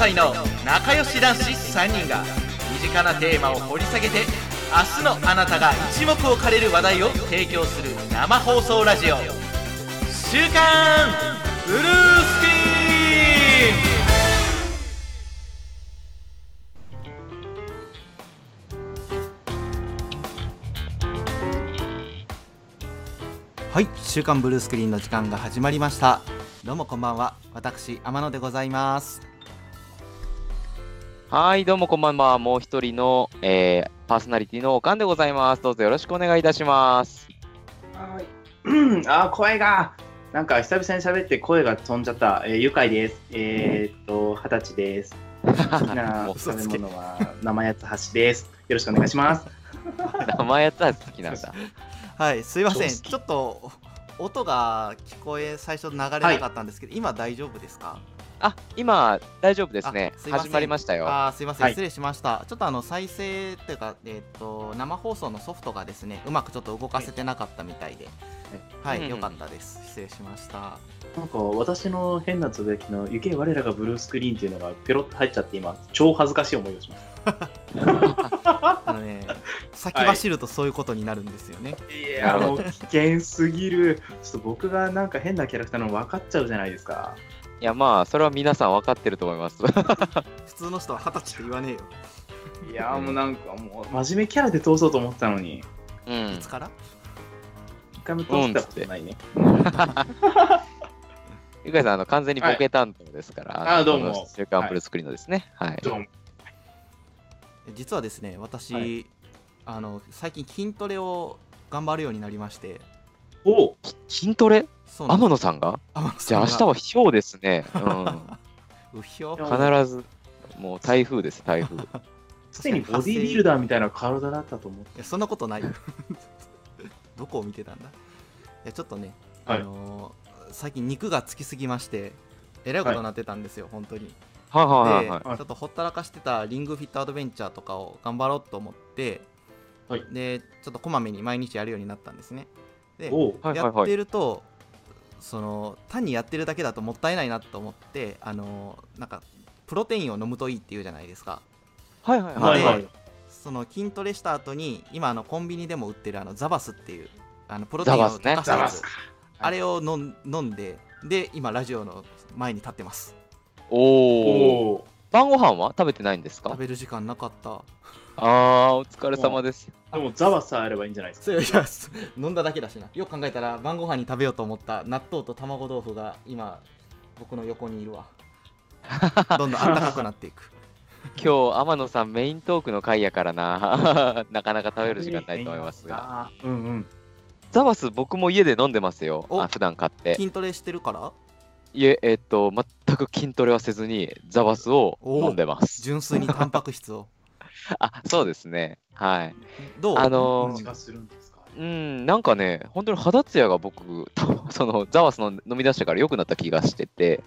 歳の仲良し男子3人が身近なテーマを掘り下げて明日のあなたが一目置かれる話題を提供する生放送ラジオ「週刊ブルースクリーン」はい「週刊ブルースクリーン」の時間が始まりました。どうもこんばんは。私天野でございます。はい、どうもこんばんは。もう一人の、えーパーソナリティのおかんでございます。どうぞよろしくお願いいたします。はい。うんあー、声が、なんか久々に喋って声が飛んじゃった。えー、ゆかいです。えー、っと、二十歳です。好きな食べ物は生八つ橋です。よろしくお願いします。名前やったら好きなんだ。はいすいませんちょっと音が聞こえ最初流れなかったんですけど、今大丈夫ですか？あ、今、大丈夫ですねあ。す始まりましたよ。あーすいません、はい失礼しましたちょっとあの再生っていうか、えっと生放送のソフトがですねうまくちょっと動かせてなかったみたいではい、うんよかったです失礼しましたなんか私の変なつぶやきの、ゆけ我らがブルースクリーンっていうのがペロッと入っちゃって、今、超恥ずかしい思いをします。あのね先走るとそういうことになるんですよね、いや、もう危険すぎる。ちょっと僕がなんか変なキャラクターなの分かっちゃうじゃないですか。いや、まあ、それは皆さん分かってると思います。普通の人は二十歳って言わねえよいや、もうなんかもう、真面目キャラで通そうと思ってたのに、うんいつ。から？一回も通したことないね。ゆかいさん、あの、完全にボケ担当ですから。あどうも週刊ブルースクリーンのですね。はい。どうも実はですね私、はいあの最近筋トレを頑張るようになりましておう筋トレ？天野さんが？じゃあ、明日はひょうですね。うん。うひょ必ず、もう台風です、台風。すでにボディービルダーみたいな体だったと思って。いやそんなことないよ。どこを見てたんだ？いやちょっとね、はい。あのー最近肉がつきすぎましてえらいことになってたんですよ、本当に。はいはいはいで、はい。はいちょっとほったらかしてたリングフィットアドベンチャーとかを頑張ろうと思って、はい。でちょっとこまめに毎日やるようになったんですねで、おうはいはいやってはい。るとその単にやってるだけだともったいないなと思ってあのーなんかプロテインを飲むといいっていうじゃないですかはいはいはいい。ははい。その筋トレした後に今あのコンビニでも売ってるあのザバスっていうあのプロテインを溶かしたやつザバスか。あれを飲ん飲んでで今ラジオの前に立ってますおお。おお。晩ご飯は食べてないんですか？食べる時間なかったああ、お疲れ様です。でもザワさえあればいいんじゃないですか。そういやす飲んだだけだしな。よく考えたら晩ご飯に食べようと思った納豆と卵豆腐が今僕の横にいるわ。どんどん暖かくなっていく。今日天野さんメイントークの回やからな。なかなか食べる時間ないと思いますが。あー。うんうん。ザバス僕も家で飲んでますよ。おあ普段買って。筋トレしてるから？いええっと全く筋トレはせずにザバスを飲んでます。純粋にタンパク質をあそうですね。はい。どう？あの味がするんですか？うんなんかね本当に肌ツヤが僕 そのザバスの飲み出してから良くなった気がしてて。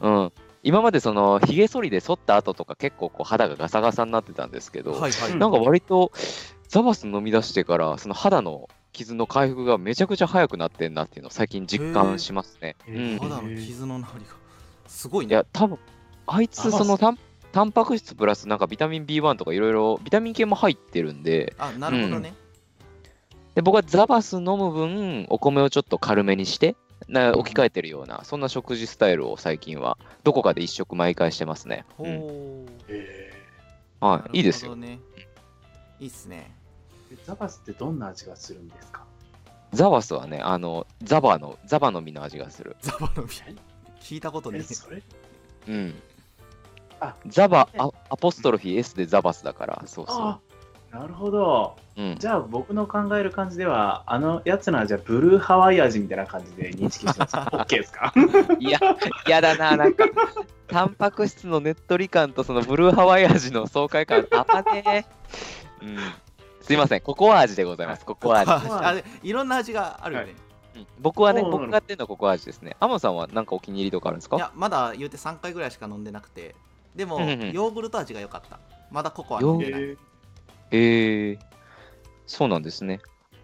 うん。今までそのひげ剃りで剃った後とか結構こう肌がガサガサになってたんですけど、はいはい、うんなんか割とザバス飲み出してからその肌の傷の回復がめちゃくちゃ早くなってんなっていうのを最近実感しますね。うん、肌の傷のなりが。すごいいねや多分あいつあそのタンタンパク質プラスなんかビタミン B1 とかいろいろビタミン系も入ってるんであなるほどね、で僕はザバス飲む分お米をちょっと軽めにしてな置き換えてるようなそんな食事スタイルを最近はどこかで一食毎回してますね。ほう、うんへはい、いいですよ。いいっすねーザバスってどんな味がするんですか？ザバスはねあのザバのザバの実の味がする。ザバの実聞いたことねえ、それ？うん。あザバアアポストロフィー S でザバスだから、そうそああ。なるほど。う。うん。じゃあ僕の考える感じでは、あのやつの味はブルーハワイ味みたいな感じで認識してます。OK ですか？いや、やだな、なんか、タンパク質のねっとり感とそのブルーハワイ味の爽快感、あまねうん。すいません、ココア味でございます、ココア味。あいろんな味があるよね、うん僕はね、僕がやってるのはココア味ですね。アモさんはなんかお気に入りとかあるんですか？いやまだ言うて3回ぐらいしか飲んでなくてでもうんうんうん。ヨーグルト味が良かった。まだココア飲んでないへえー、そうなんですね。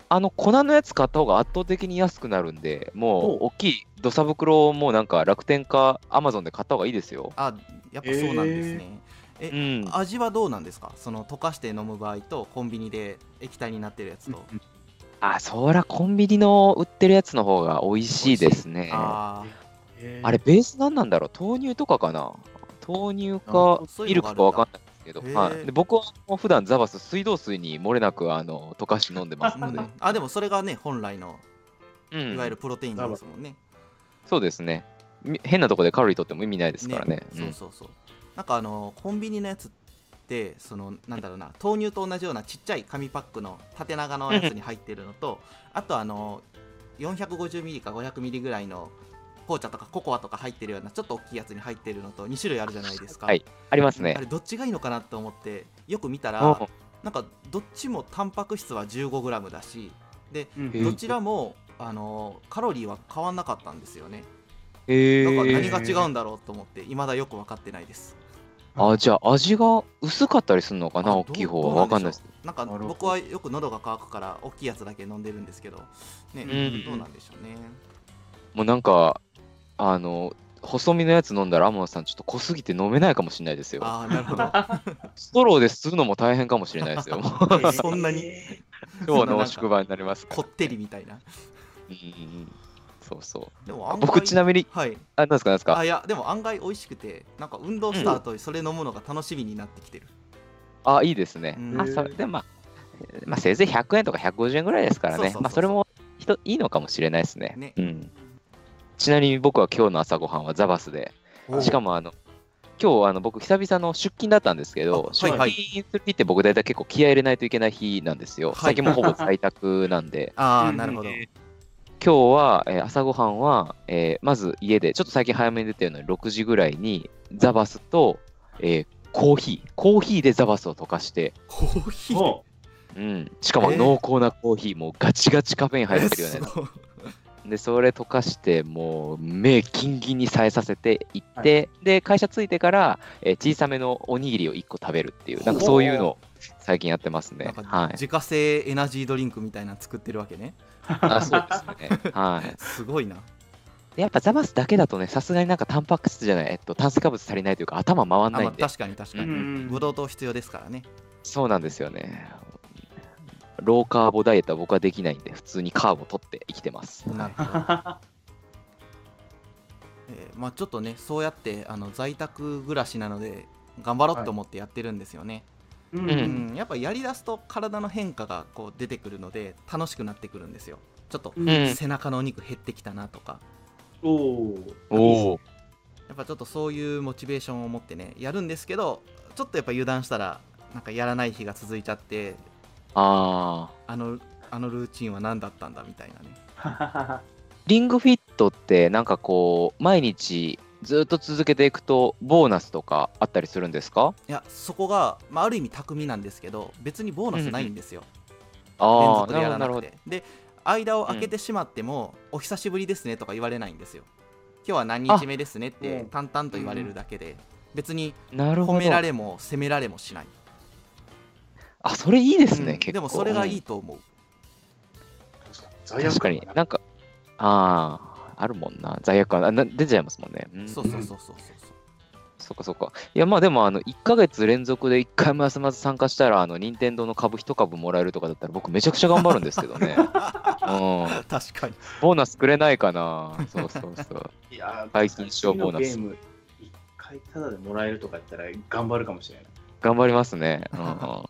あの粉のやつ買った方が圧倒的に安くなるんで、もうお大きい土佐袋もなんか楽天かアマゾンで買った方がいいですよ。あやっぱそうなんですね、えうん。味はどうなんですか？その溶かして飲む場合とコンビニで液体になってるやつと、あ、そらコンビニの売ってるやつの方が美味しいですね。ああれ、ベース何なんだろう？豆乳とかかな？豆乳かミルクかわかんないんですけど、はい、で僕は普段ザバス水道水に漏れなくあの溶かして飲んでます。ー、ので、うん。あでもそれがね本来のうんいわゆるプロテインですもんね、そうですね。み変なとこでカロリー取っても意味ないですからね。そうそうそう。なんかあのコンビニのやつってそのなんだろうな豆乳と同じようなちっちゃい紙パックの縦長のやつに入ってるのとあとあの450ミリか500ミリぐらいの紅茶とかココアとか入ってるようなちょっと大きいやつに入ってるのと2種類あるじゃないですか、はい。ありますね。あ。れどっちがいいのかなと思ってよく見たうん。らなんかどっちもタンパク質は 15g だしでうん。どちらもあのカロリーは変わんなかったんですよね。へだか何が違うんだろうと思って未だよく分かってないです。あ、じゃあ味が薄かったりするのかな、あ大きい方は？わかんないです。なんか僕はよく喉が渇くから大きいやつだけ飲んでるんですけどね、ん。どうなんでしょうね。もうなんか、あの、細身のやつ飲んだら、天野さん、ちょっと濃すぎて飲めないかもしれないですよ。ああなるほど ストローで吸うのも大変かもしれないですよ。そんなに超濃縮版になりますから。こってりみたいなうんそうそう。でも案外僕、ちなみに、はいあ、なんですか、なんですか？あいやでも案外美味しくてなんか運動した後にそれ飲むのが楽しみになってきてる、あ、いいですね。うんあ、それで、まあ、まあ、せいぜい100円とか150円ぐらいですからね。そうそうそうそうまあ、それもひといいのかもしれないですね。ねうん。ちなみに僕は今日の朝ごはんはザバスで、おしかもあの、今日あの僕、久々の出勤だったんですけど、出あはい。はい勤する日って僕、大体結構気合い入れないといけない日なんですよ。はい。最近もほぼ在宅なんで、ああなるほど、今日は、えー朝ごはんは、えーまず家で、ちょっと最近早めに出てるのに、6時ぐらいにザバスと、えーコーヒー、コーヒーでザバスを溶かして、コーヒー。もう。ん、しかもえー濃厚なコーヒー、もうガチガチカフェイン入ってるよねで、それ溶かして、もう目キンキンにさえさせていって、で、会社着いてから、えー小さめのおにぎりを1個食べるっていう、なんかそういうのを最近やってますねはい。自家製エナジードリンクみたいなの作ってるわけねあそうですね。はい。すごいなでやっぱザバスだけだとね、さすがになんかタンパク質じゃない、えっと、炭水化物足りないというか、頭回んあ、まあ、ないんで、確かに確かに、うんブドウ糖必要ですからねそうなんですよね。ローカーボダイエットは僕はできないんで、普通にカーボ取って生きてます。なるほど、えーまあ、ちょっとねそうやってあの在宅暮らしなので頑張ろうと思ってやってるんですよね、ううん。ん。やっぱやりだすと体の変化がこう出てくるので楽しくなってくるんですよ。ちょっと背中のお肉減ってきたなとか。おおおお。やっぱちょっとそういうモチベーションを持ってねやるんですけどちょっとやっぱ油断したらなんかやらない日が続いちゃってああ。あのあのルーチンは何だったんだみたいなね。ー リングフィットって、なんかこう、毎日ずっと続けていくと、ボーナスとかあったりするんですか？いやそこが、まあ、ある意味巧みなんですけど別にボーナスないんですよ、連ああ、続でやらなくなるほど。てで間を空けてしまっても、お久しぶりですねとか言われないんですよ。今日は何日目ですねってうん。淡々と言われるだけで、別に。褒められも責められもしないあ、それいいですね、うん結構。でもそれがいうんいと思う、確かになんか、ああ、あるもんな。罪悪感あな出ちゃいますもんね。うんそうそうそうそうそうそっかそっか。いや、まあでも、あの、1ヶ月連続で1回も休まず参加したら、あの、任天堂の株1株もらえるとかだったら、僕めちゃくちゃ頑張るんですけどね。うん。確かにボーナスくれないかな。そうそうそう。いやー解禁賞ボーナスゲーム一回タダでもらえるとか言ったら頑張るかもしれない。頑張りますね。うんうん。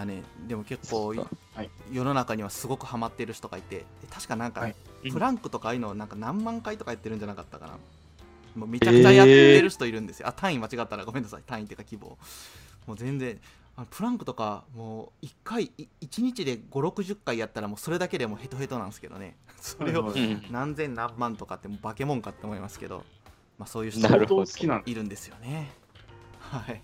あねでも結構はい。世の中にはすごくハマってる人がいてで確かなんか、はい。プランクとかああいうのなんか何万回とかやってるんじゃなかったかな。もうめちゃくちゃやってる人いるんですよ、あ単位間違ったらごめんなさい。単位っていうか規模もう全然あのプランクとかもう1回1日で560回やったらもうそれだけでもうヘトヘトなんですけどね。それを何千何万とかってもう化け物かって思いますけど、まあ、そういう人。いるんですよね。はい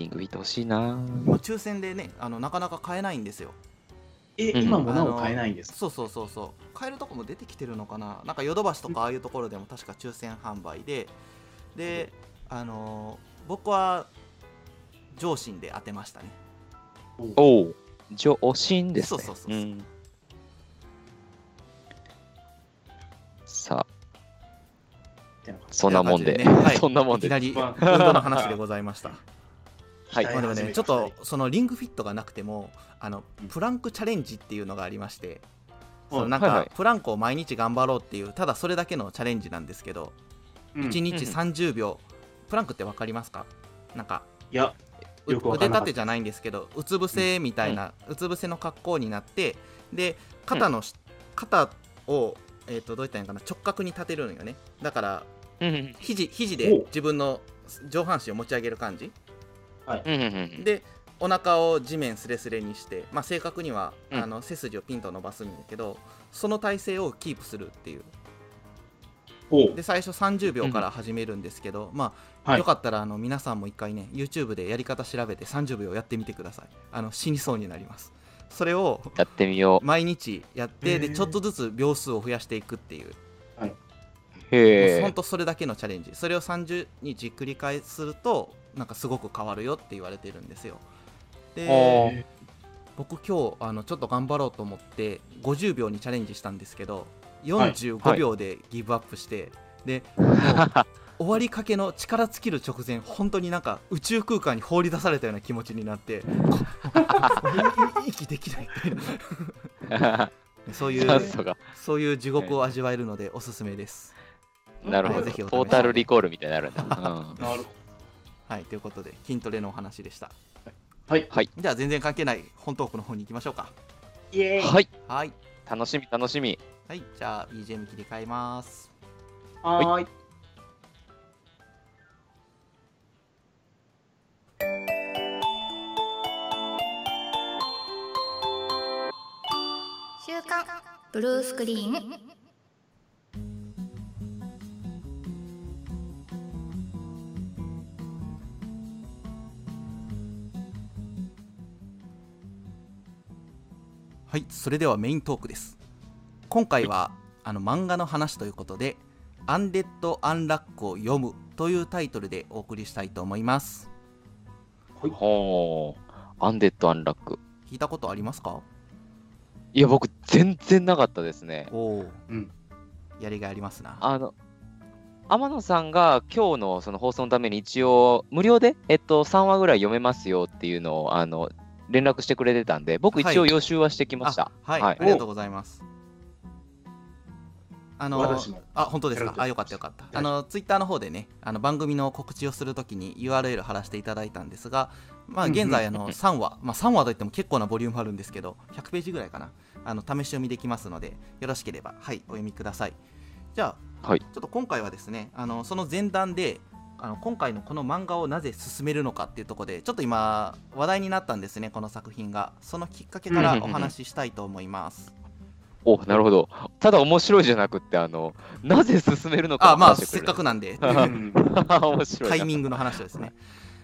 リングビート欲しいな。まあ抽選でねあのなかなか買えないんですよ。え、うん。今もなお買えないんですか？そうそうそうそう。買えるとこも出てきてるのかな？なんかヨドバシとかああいうところでも確か抽選販売で。であのー僕は上心で当てましたね。おお、上心ですね。そうそうそうそう。ん。さあ、そんなもんで、ね。はい。そんなもんで。いきなりま 運動の話でございましたはい。あでもね、ちょっとそのリングフィットがなくてもあのうん。プランクチャレンジっていうのがありまして、そのはいなんはいはい。かプランクを毎日頑張ろうっていうただそれだけのチャレンジなんですけど、うん。1日うん30秒プランクって分かりますか？なんかいや、腕立てじゃないんですけどうつ伏せみたいな、うつ伏せの格好になってで肩のし、肩を、えー、とどういったらいいのかな？直角に立てるのよね。だからうんうん肘肘お。で自分の上半身を持ち上げる感じうんうんうんでお腹を地面スレスレにして、まあ、正確には、うん。あの背筋をピンと伸ばすんだけどその体勢をキープするっていう。で最初30秒から始めるんですけど、まあ、はい。よかったらあの皆さんも一回ね YouTube でやり方調べて30秒やってみてください。あの死にそうになります。それをやってみよ毎日やってでちょっとずつ秒数を増やしていくっていう。う。へえ。ほんとそれだけのチャレンジ。それを30日繰り返するとなんかすごく変わるよって言われてるんですよで僕今日あのちょっと頑張ろうと思って50秒にチャレンジしたんですけどはい45秒でギブアップして、でもう終わりかけの力尽きる直前本当になんか宇宙空間に放り出されたような気持ちになって 息できないみたいな そういう。そういう地獄を味わえるのでおすすめです。なるほど。トータルリコールみたいになるんだ。うんなるほはいということで筋トレのお話でした。ど。はい。じゃあ全然関係ない本トークの方に行きましょうか。イエーイ。はい。はい。楽しみ楽しみ。はい、じゃあ BGM 切り替えます。はーい。週刊ブルースクリーンはい、それではメイントークです。今回はあの漫画の話ということで、アンデッド・アンラックを読むというタイトルでお送りしたいと思います。ほう。アンデッド・アンラック。聞いたことありますか？いや、僕、全然なかったですね。おお、うん。やりがいありますな。あの、天野さんが今日のその放送のために一応、無料で、えっと、3話ぐらい読めますよっていうのを、あの、連絡してくれてたんで、僕一応予習はしてきました。あはい、はい。ありがとうございます。あのあ本当ですか？あよかったよかった。あのツイッターの方でねあの番組の告知をするときに URL 貼らせていただいたんですがまあ現在あの3話まあ3話といっても結構なボリュームあるんですけど100ページぐらいかな。あの試し読みできますのでよろしければはいお読みください。じゃあ、はい。ちょっと今回はですねあのその前段であの今回のこの漫画をなぜ進めるのかっていうところでちょっと今話題になったんですねこの作品が。そのきっかけからお話ししたいと思います。お、なるほど。ただ面白いじゃなくって、あの、なぜ進めるのかあまあせっかくなんで。タイミングの話ですね。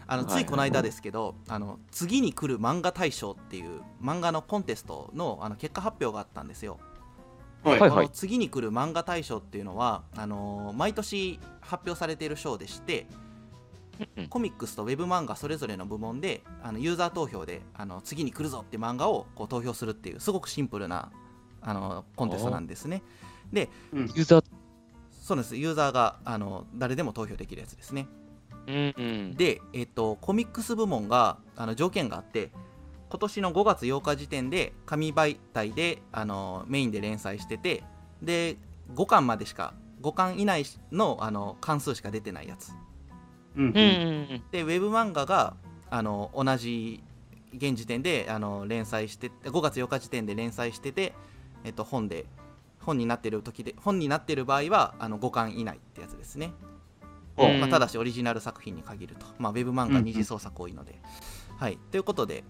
あのはい。ついこの間ですけど、あの次に来る漫画大賞っていう漫画のコンテストのあの結果発表があったんですよはい。はいこの次に来る漫画大賞っていうのはあの毎年発表されている賞でしてうんコミックスとウェブ漫画それぞれの部門であのユーザー投票であの次に来るぞって漫画をこう投票するっていうすごくシンプルなあのコンテストなんですね。うん。ユーザー、そうです。ユーザーがあの誰でも投票できるやつですね。うんうん。で、えっと、コミックス部門があの条件があって今年の5月8日時点で紙媒体であのメインで連載しててで5巻までしか5巻以内のあの関数しか出てないやつ。うんうん。うんうん。でウェブ漫画があの同じ現時点であの連載して5月8日時点で連載してて、えっと、本で本になってる時で本になってる場合はあの5巻以内ってやつですね。うんまあ、ただしオリジナル作品に限ると、まあ、ウェブ漫画二次創作多いので、はい。ということで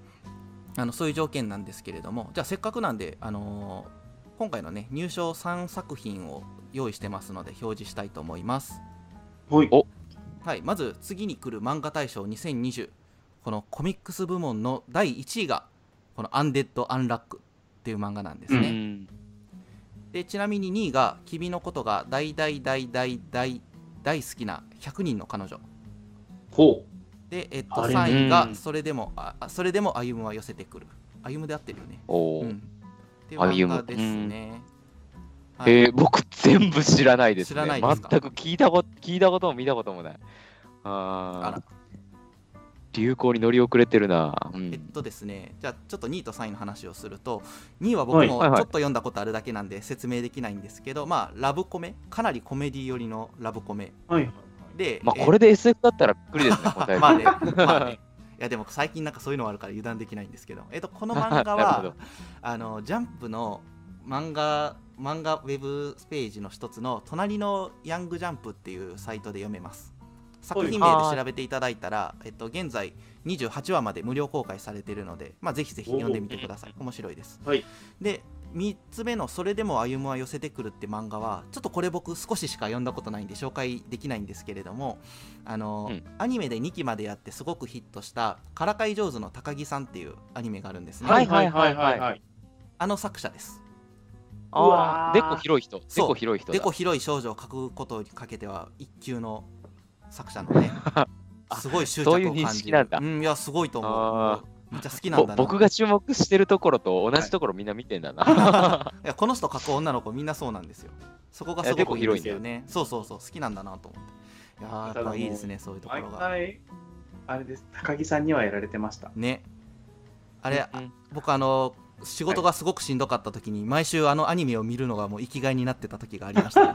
あのそういう条件なんですけれどもじゃあせっかくなんで、あのー今回のね入賞3作品を用意してますので表示したいと思います。はい。お。はい。まず次に来る漫画大賞2020このコミックス部門の第1位がこの「アンデッド・アンラック」っていう漫画なんですね、うん。でちなみに2位が「君のことが大大大大大大好きな100人の彼女」ほでで、えっと、あれ3位がうん。それでもああそれでも歩むは寄せてくる。歩むで合ってるよね。おー。うん。ってですね、はいえー、僕全部知らないですね。知らないですか？全く聞いたこと聞いたことも見たこともない。ああ流行に乗り遅れてるな。うん。えっとですね、じゃあちょっと2位と3位の話をすると、2位は僕もちょっと読んだことあるだけなんで説明できないんですけど、まあ、ラブコメ、かなりコメディ寄りのラブコメ。はいはいで、まあ、えこれで SF だったらびっくりですね、答えまあね、まあね。いやでも最近なんかそういうのあるから油断できないんですけど、えっと、この漫画は ど。あのジャンプの漫画漫画ウェブページの一つの「隣のヤングジャンプ」っていうサイトで読めます。作品名で調べていただいたら、えっと、現在28話まで無料公開されているので、まあ、ぜひぜひ読んでみてください。面白いです。はい。で3つ目の「それでも歩むは寄せてくる」って漫画はちょっとこれ僕少ししか読んだことないんで紹介できないんですけれどもあの、うん。アニメで2期までやってすごくヒットした「からかい上手の高木さん」っていうアニメがあるんですね、はいはいはいはい。はいあの作者です。あーでこ広い人。でそう。こ広い人だ。でこ広い少女を描くことにかけては一級の作者のね すごい執着を感じ識なんだ。るうんいやすごいと思うめっちゃ好きなんぼだな。僕が注目してるところと同じところみんな見てんだな。いやこの人描く女の子みんなそうなんですよ。そこがすごくいいんですよね。そうそうそう好きなんだなと思って。いやーやっぱいいですねそういうとこ毎ろが。回あれです。高木さんにはやられてました。ね。あれうん僕あの仕事がすごくしんどかった時に毎週あのアニメを見るのがもう生きがいになってた時がありました、ね、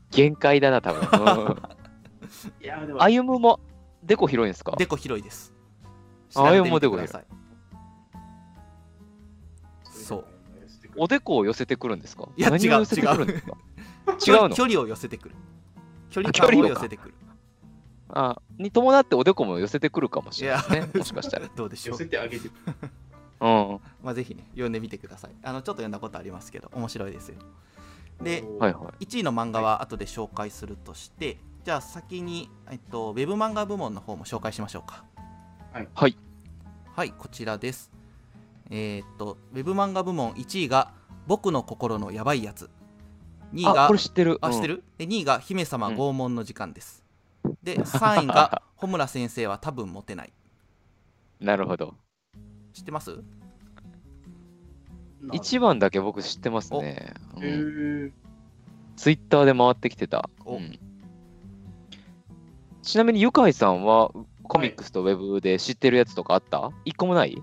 限界だな、多分。いやでも。歩むもでこ広いんですか？でこ広いですあ調べてみてくださいそう。おでこを寄せてくるんですか？いや何を寄せてくるんですか？距離違うの？距離を寄せてくる。距離感を寄せてくる。あに伴っておでこも寄せてくるかもしれないですね。もしかしたら。どうでしょう。寄せてあげてうん。まあぜひね読んでみてください。あのちょっと読んだことありますけど面白いですよ。ではいはい。1位の漫画は後で紹介するとして、じゃあ先に、えっと、ウェブ漫画部門の方も紹介しましょうかはい。はい。はいこちらです。えーっとウェブ漫画部門1位が「僕の心のやばいやつ」2位あ、がこれ知ってる。あ知ってる？るで2位が「姫様うん。拷問の時間」です、で3位が「穂村先生は多分モテない。なるほど。」知ってます？一番だけ僕知ってますね。ツイッターで回ってきてた。お。うん。ちなみにゆかいさんはコミックスとウェブで知ってるやつとかあった？一個もない？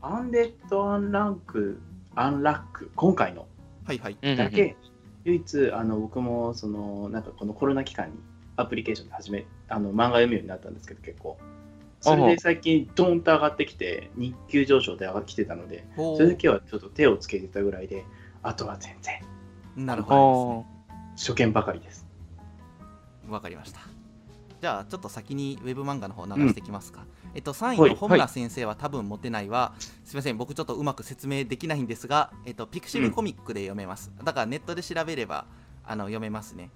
アンデッド・アンランク、アンラック、今回の。はいはい。うんうんうん。だけ、唯一あの僕もそのなんかこのコロナ期間にアプリケーションで始めあの漫画読むようになったんですけど結構。それで最近ドーンと上がってきて日給上昇で上がってきてたのでそれだけはちょっと手をつけてたぐらいであとは全然。なるほどね。初見ばかりです。わかりました。じゃあちょっと先にウェブ漫画の方流していきますか。えっと3位はいの穂村先生は多分モテないは、すみません僕ちょっとうまく説明できないんですが、えっとピクシブコミックで読めます。だからネットで調べればあの読めますね。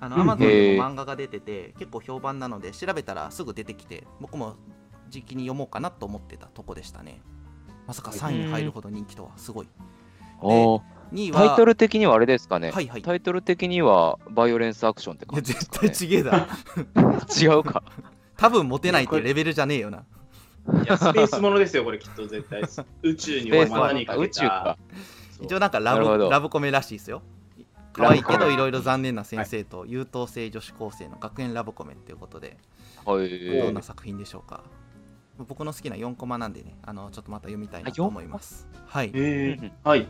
あのうん Amazon でも漫画が出てて結構評判なので調べたらすぐ出てきて僕も時期に読もうかなと思ってたとこでしたね。まさか3位に入るほど人気とはすごい。おー2位はタイトル的にはあれですかね、はいはい。タイトル的にはバイオレンスアクションって感じです絶か、ね、対ちげえだ。違うか。多分モテないってレベルじゃねえよな。いやスペースものですよこれきっと絶対宇宙に罠にかけた宇宙か。一応なんかラブラブコメらしいですよ。可愛いけどいろいろ残念な先生と優等生女子高生の学園ラブコメっていうことではい。どんな作品でしょうか。僕の好きな4コマなんでね、あのちょっとまた読みたいなと思います。はい。えうんうんはい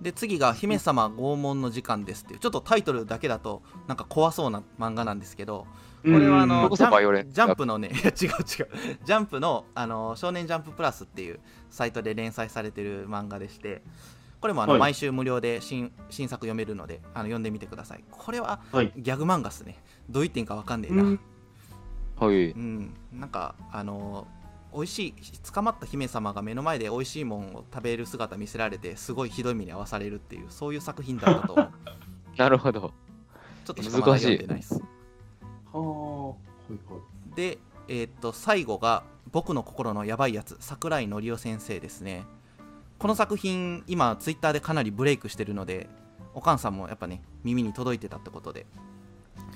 で次が「姫様拷問の時間です」っていうちょっとタイトルだけだとなんか怖そうな漫画なんですけどこれはあうんのジャンプのね いや違う違う。ジャンプのあの少年ジャンププラスっていうサイトで連載されてる漫画でしてこれもあの、はい。毎週無料で新新作読めるのであの読んでみてください。これははい。ギャグ漫画っすね。どう言ってんかわかんねえな、ううん。なんかあの美味しい捕まった姫様が目の前で美味しいもんを食べる姿見せられてすごいひどい目に遭わされるっていうそういう作品だったと思うなるほど。ちょっとしかまだ読んでないですはあはいはいで、えーっと最後が「僕の心のやばいやつ」桜井のりお先生ですねこの作品今ツイッターでかなりブレイクしてるのでおかんさんもやっぱね耳に届いてたってことで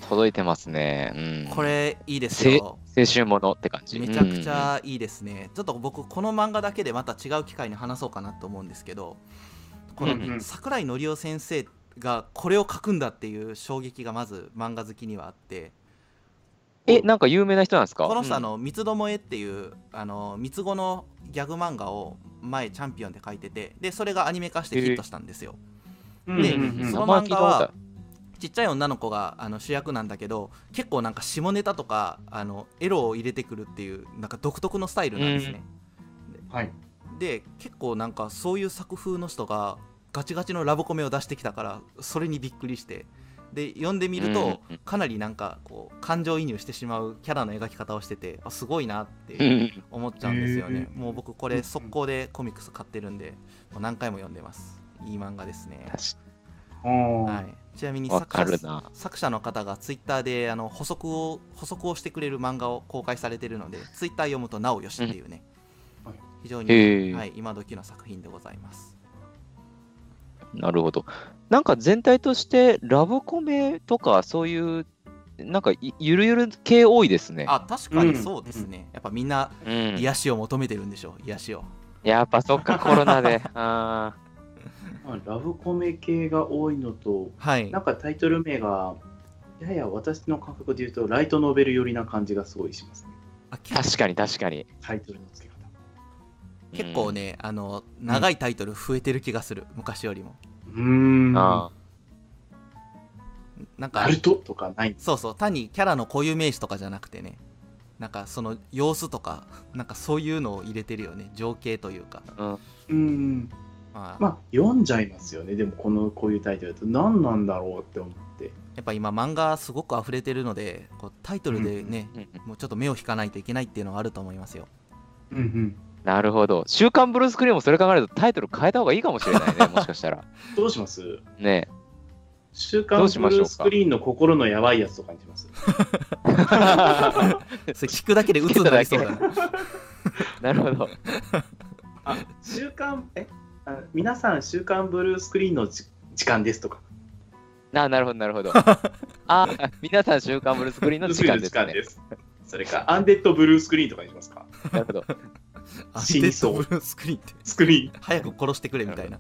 届いてますね。うん。これいいですよ青春ものって感じ。めちゃくちゃいいですね、ちょっと僕この漫画だけでまた違う機会に話そうかなと思うんですけどこのうんうん。桜井紀夫先生がこれを書くんだっていう衝撃がまず漫画好きにはあって。え、なんか有名な人なんですか？この人、うん。あの三つどもえっていうあの三つ子のギャグ漫画を前チャンピオンで書いててでそれがアニメ化してヒットしたんですよ、うんでうんうんその名前聞いたことあるちっちゃい女の子があの主役なんだけど結構なんか下ネタとかあのエロを入れてくるっていうなんか独特のスタイルなんですね、はい。で結構なんかそういう作風の人がガチガチのラブコメを出してきたからそれにびっくりして。で読んでみるとうん。かなりなんかこう感情移入してしまうキャラの描き方をしててあすごいなってうん。思っちゃうんですよね。もう僕これ速攻でコミックス買ってるんでもう何回も読んでます。いい漫画ですね、はい、ちなみにわ作者。作者の方がツイッターであの補足を補足をしてくれる漫画を公開されてるのでツイッター読むとなおよしっていうね、うん。はい。非常に、はい、今時の作品でございます。なるほど。なんか全体としてラブコメとかそういう、なんかいゆるゆる系多いですね。あ確かにそうですね、やっぱみんなうん、癒しを求めてるんでしょう癒しを。やっぱそっか、コロナで。あまあラブコメ系が多いのと、はいなんかタイトル名が、やや私の感覚で言うと、ライトノベル寄りな感じがすごいしますね。確かに確かに。タイトルの付け方。結構ね、あの長いタイトル増えてる気がする昔よりもうーん。あなんかナルトとかない。そうそう単にキャラの固有名詞とかじゃなくてねなんかその様子とかなんかそういうのを入れてるよね情景というかあ、うん。うん。まあ、まあ、読んじゃいますよね。でも、この、こういうタイトルだと、何なんだろうって思って。やっぱ今漫画すごく溢れてるのでこうタイトルでね、うんもうちょっと目を引かないといけないっていうのはあると思いますようんうん。なるほど。週刊ブルースクリーンもそれ考えるとタイトル変えた方がいいかもしれないね、もしかしたら。どうします？ね週刊ブルースクリーンの心のやばいやつとかにします？それ聞くだけで鬱になりそうだな なるほど。あ、週刊、え？あ皆さん、週刊ブルースクリーンのじ時間ですとか。ななるほど、なるほど。あ、皆さん週刊ブルースクリーンの時間ですね。す。それか、アンデッドブルースクリーンとかにしますか。なるほど。死にそうアンデッドブルースクリーンってスクリーン。早く殺してくれみたいな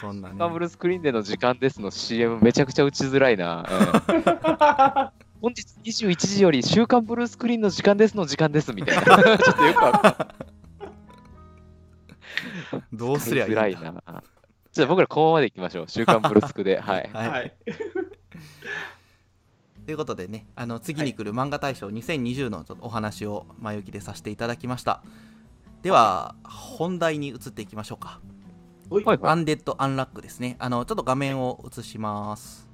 そんなね週刊ブルースクリーンでの時間ですの CM めちゃくちゃ打ちづらいな。うん本日21時より週刊ブルースクリーンの時間ですの時間ですみたいな。ちょっとよくわか どうすりゃいいんだ？いな。じゃあ僕らこのままでいきましょう。週刊ブルースクで。はい。はい、はい。ということでねあの次に来る漫画大賞2020のちょっとお話を前置きでさせていただきました。では本題に移っていきましょうか。アンデッド・アンラックですね。あのちょっと画面を映します。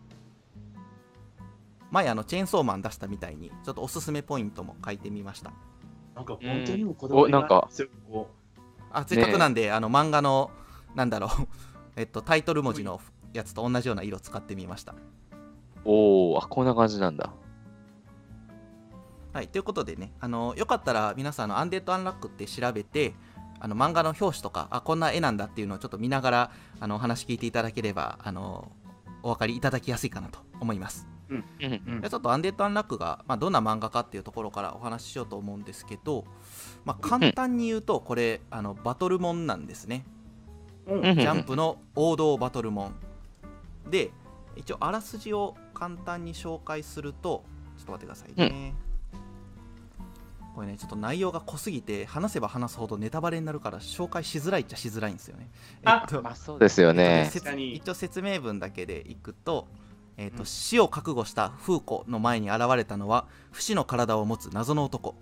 前あのチェーンソーマン出したみたいにちょっとおすすめポイントも書いてみました。なんか本当にもこだわりおなんか。があるんあせっかくなんで、あの漫画のなんだろう えっとタイトル文字のやつと同じような色使ってみましたおー、あ、こんな感じなんだ。はい、ということでね、あのよかったら皆さんあの、アンデッド・アンラックって調べて、あの漫画の表紙とか、あこんな絵なんだっていうのをちょっと見ながらあのお話聞いていただければあの、お分かりいただきやすいかなと思います。うんうんでちょっとアンデッド・アンラックが、まあ、どんな漫画かっていうところからお話ししようと思うんですけど、まあ、簡単に言うと、これ、あのバトルモンなんですね。ううんうんジャンプの王道バトルモン。で、一応、あらすじを簡単に紹介すると、ちょっと待ってくださいね。これね、ちょっと内容が濃すぎて、話せば話すほどネタバレになるから、紹介しづらいっちゃしづらいんですよね。あえっとまあそうですよね。一応説明文だけでいくと,、えーと死を覚悟したフーコの前に現れたのは不死の体を持つ謎の男。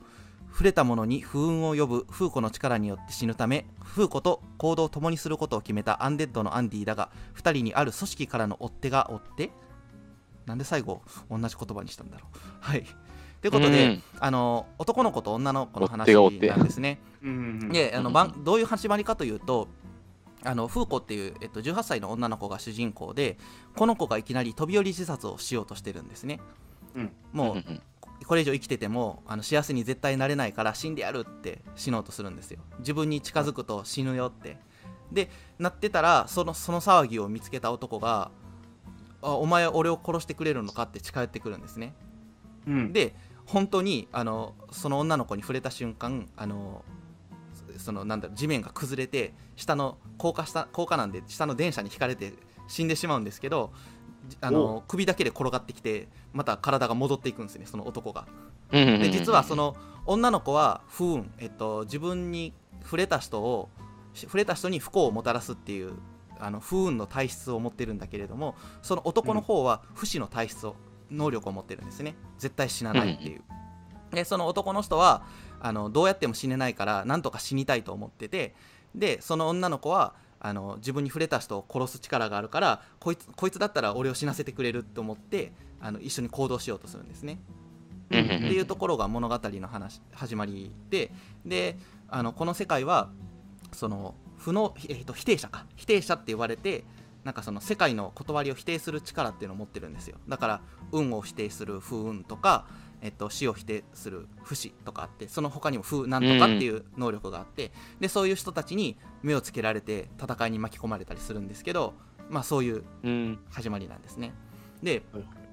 触れたものに不運を呼ぶフーコの力によって死ぬためフーコと行動を共にすることを決めたアンデッドのアンディだが2人にある組織からの追っ手が追ってなんで最後同じ言葉にしたんだろう。はい。ということで、うん。あの男の子と女の子の話追っ手が追って。なんですねであのどういう始まりかというとあのフーコっていう、えっと、18歳の女の子が主人公でこの子がいきなり飛び降り自殺をしようとしてるんですね、うん。もうこれ以上生きててもあの幸せに絶対なれないから死んでやるって死のうとするんですよ。自分に近づくと死ぬよって。でなってたらそのその騒ぎを見つけた男があお前は俺を殺してくれるのかって近寄ってくるんですね。うん。で本当にあのその女の子に触れた瞬間あのそのなんだろう地面が崩れて下の高架下高架なんで下の電車にひかれて死んでしまうんですけどじあの首だけで転がってきてまた体が戻っていくんですねその男が。でで実はその女の子は不運、えっと、自分に触れた人をし触れた人に不幸をもたらすっていうあの不運の体質を持ってるんだけれどもその男の方は不死の体質を能力を持ってるんですね。絶対死なないっていう、でその男の人はあのどうやっても死ねないからなんとか死にたいと思っててでその女の子はあの自分に触れた人を殺す力があるからこいつこいつだったら俺を死なせてくれると思ってあの一緒に行動しようとするんですね。うんっていうところが物語の話始まりでであのこの世界はその不能、えっと否定者か。否定者って言われてなんかその世界の断りを否定する力っていうのを持ってるんですよ。だから運を否定する不運とか、えっと、死を否定する不死とかあってその他にも不なんとかっていう能力があって、でそういう人たちに目をつけられて戦いに巻き込まれたりするんですけどまあそういううん始まりなんですね。で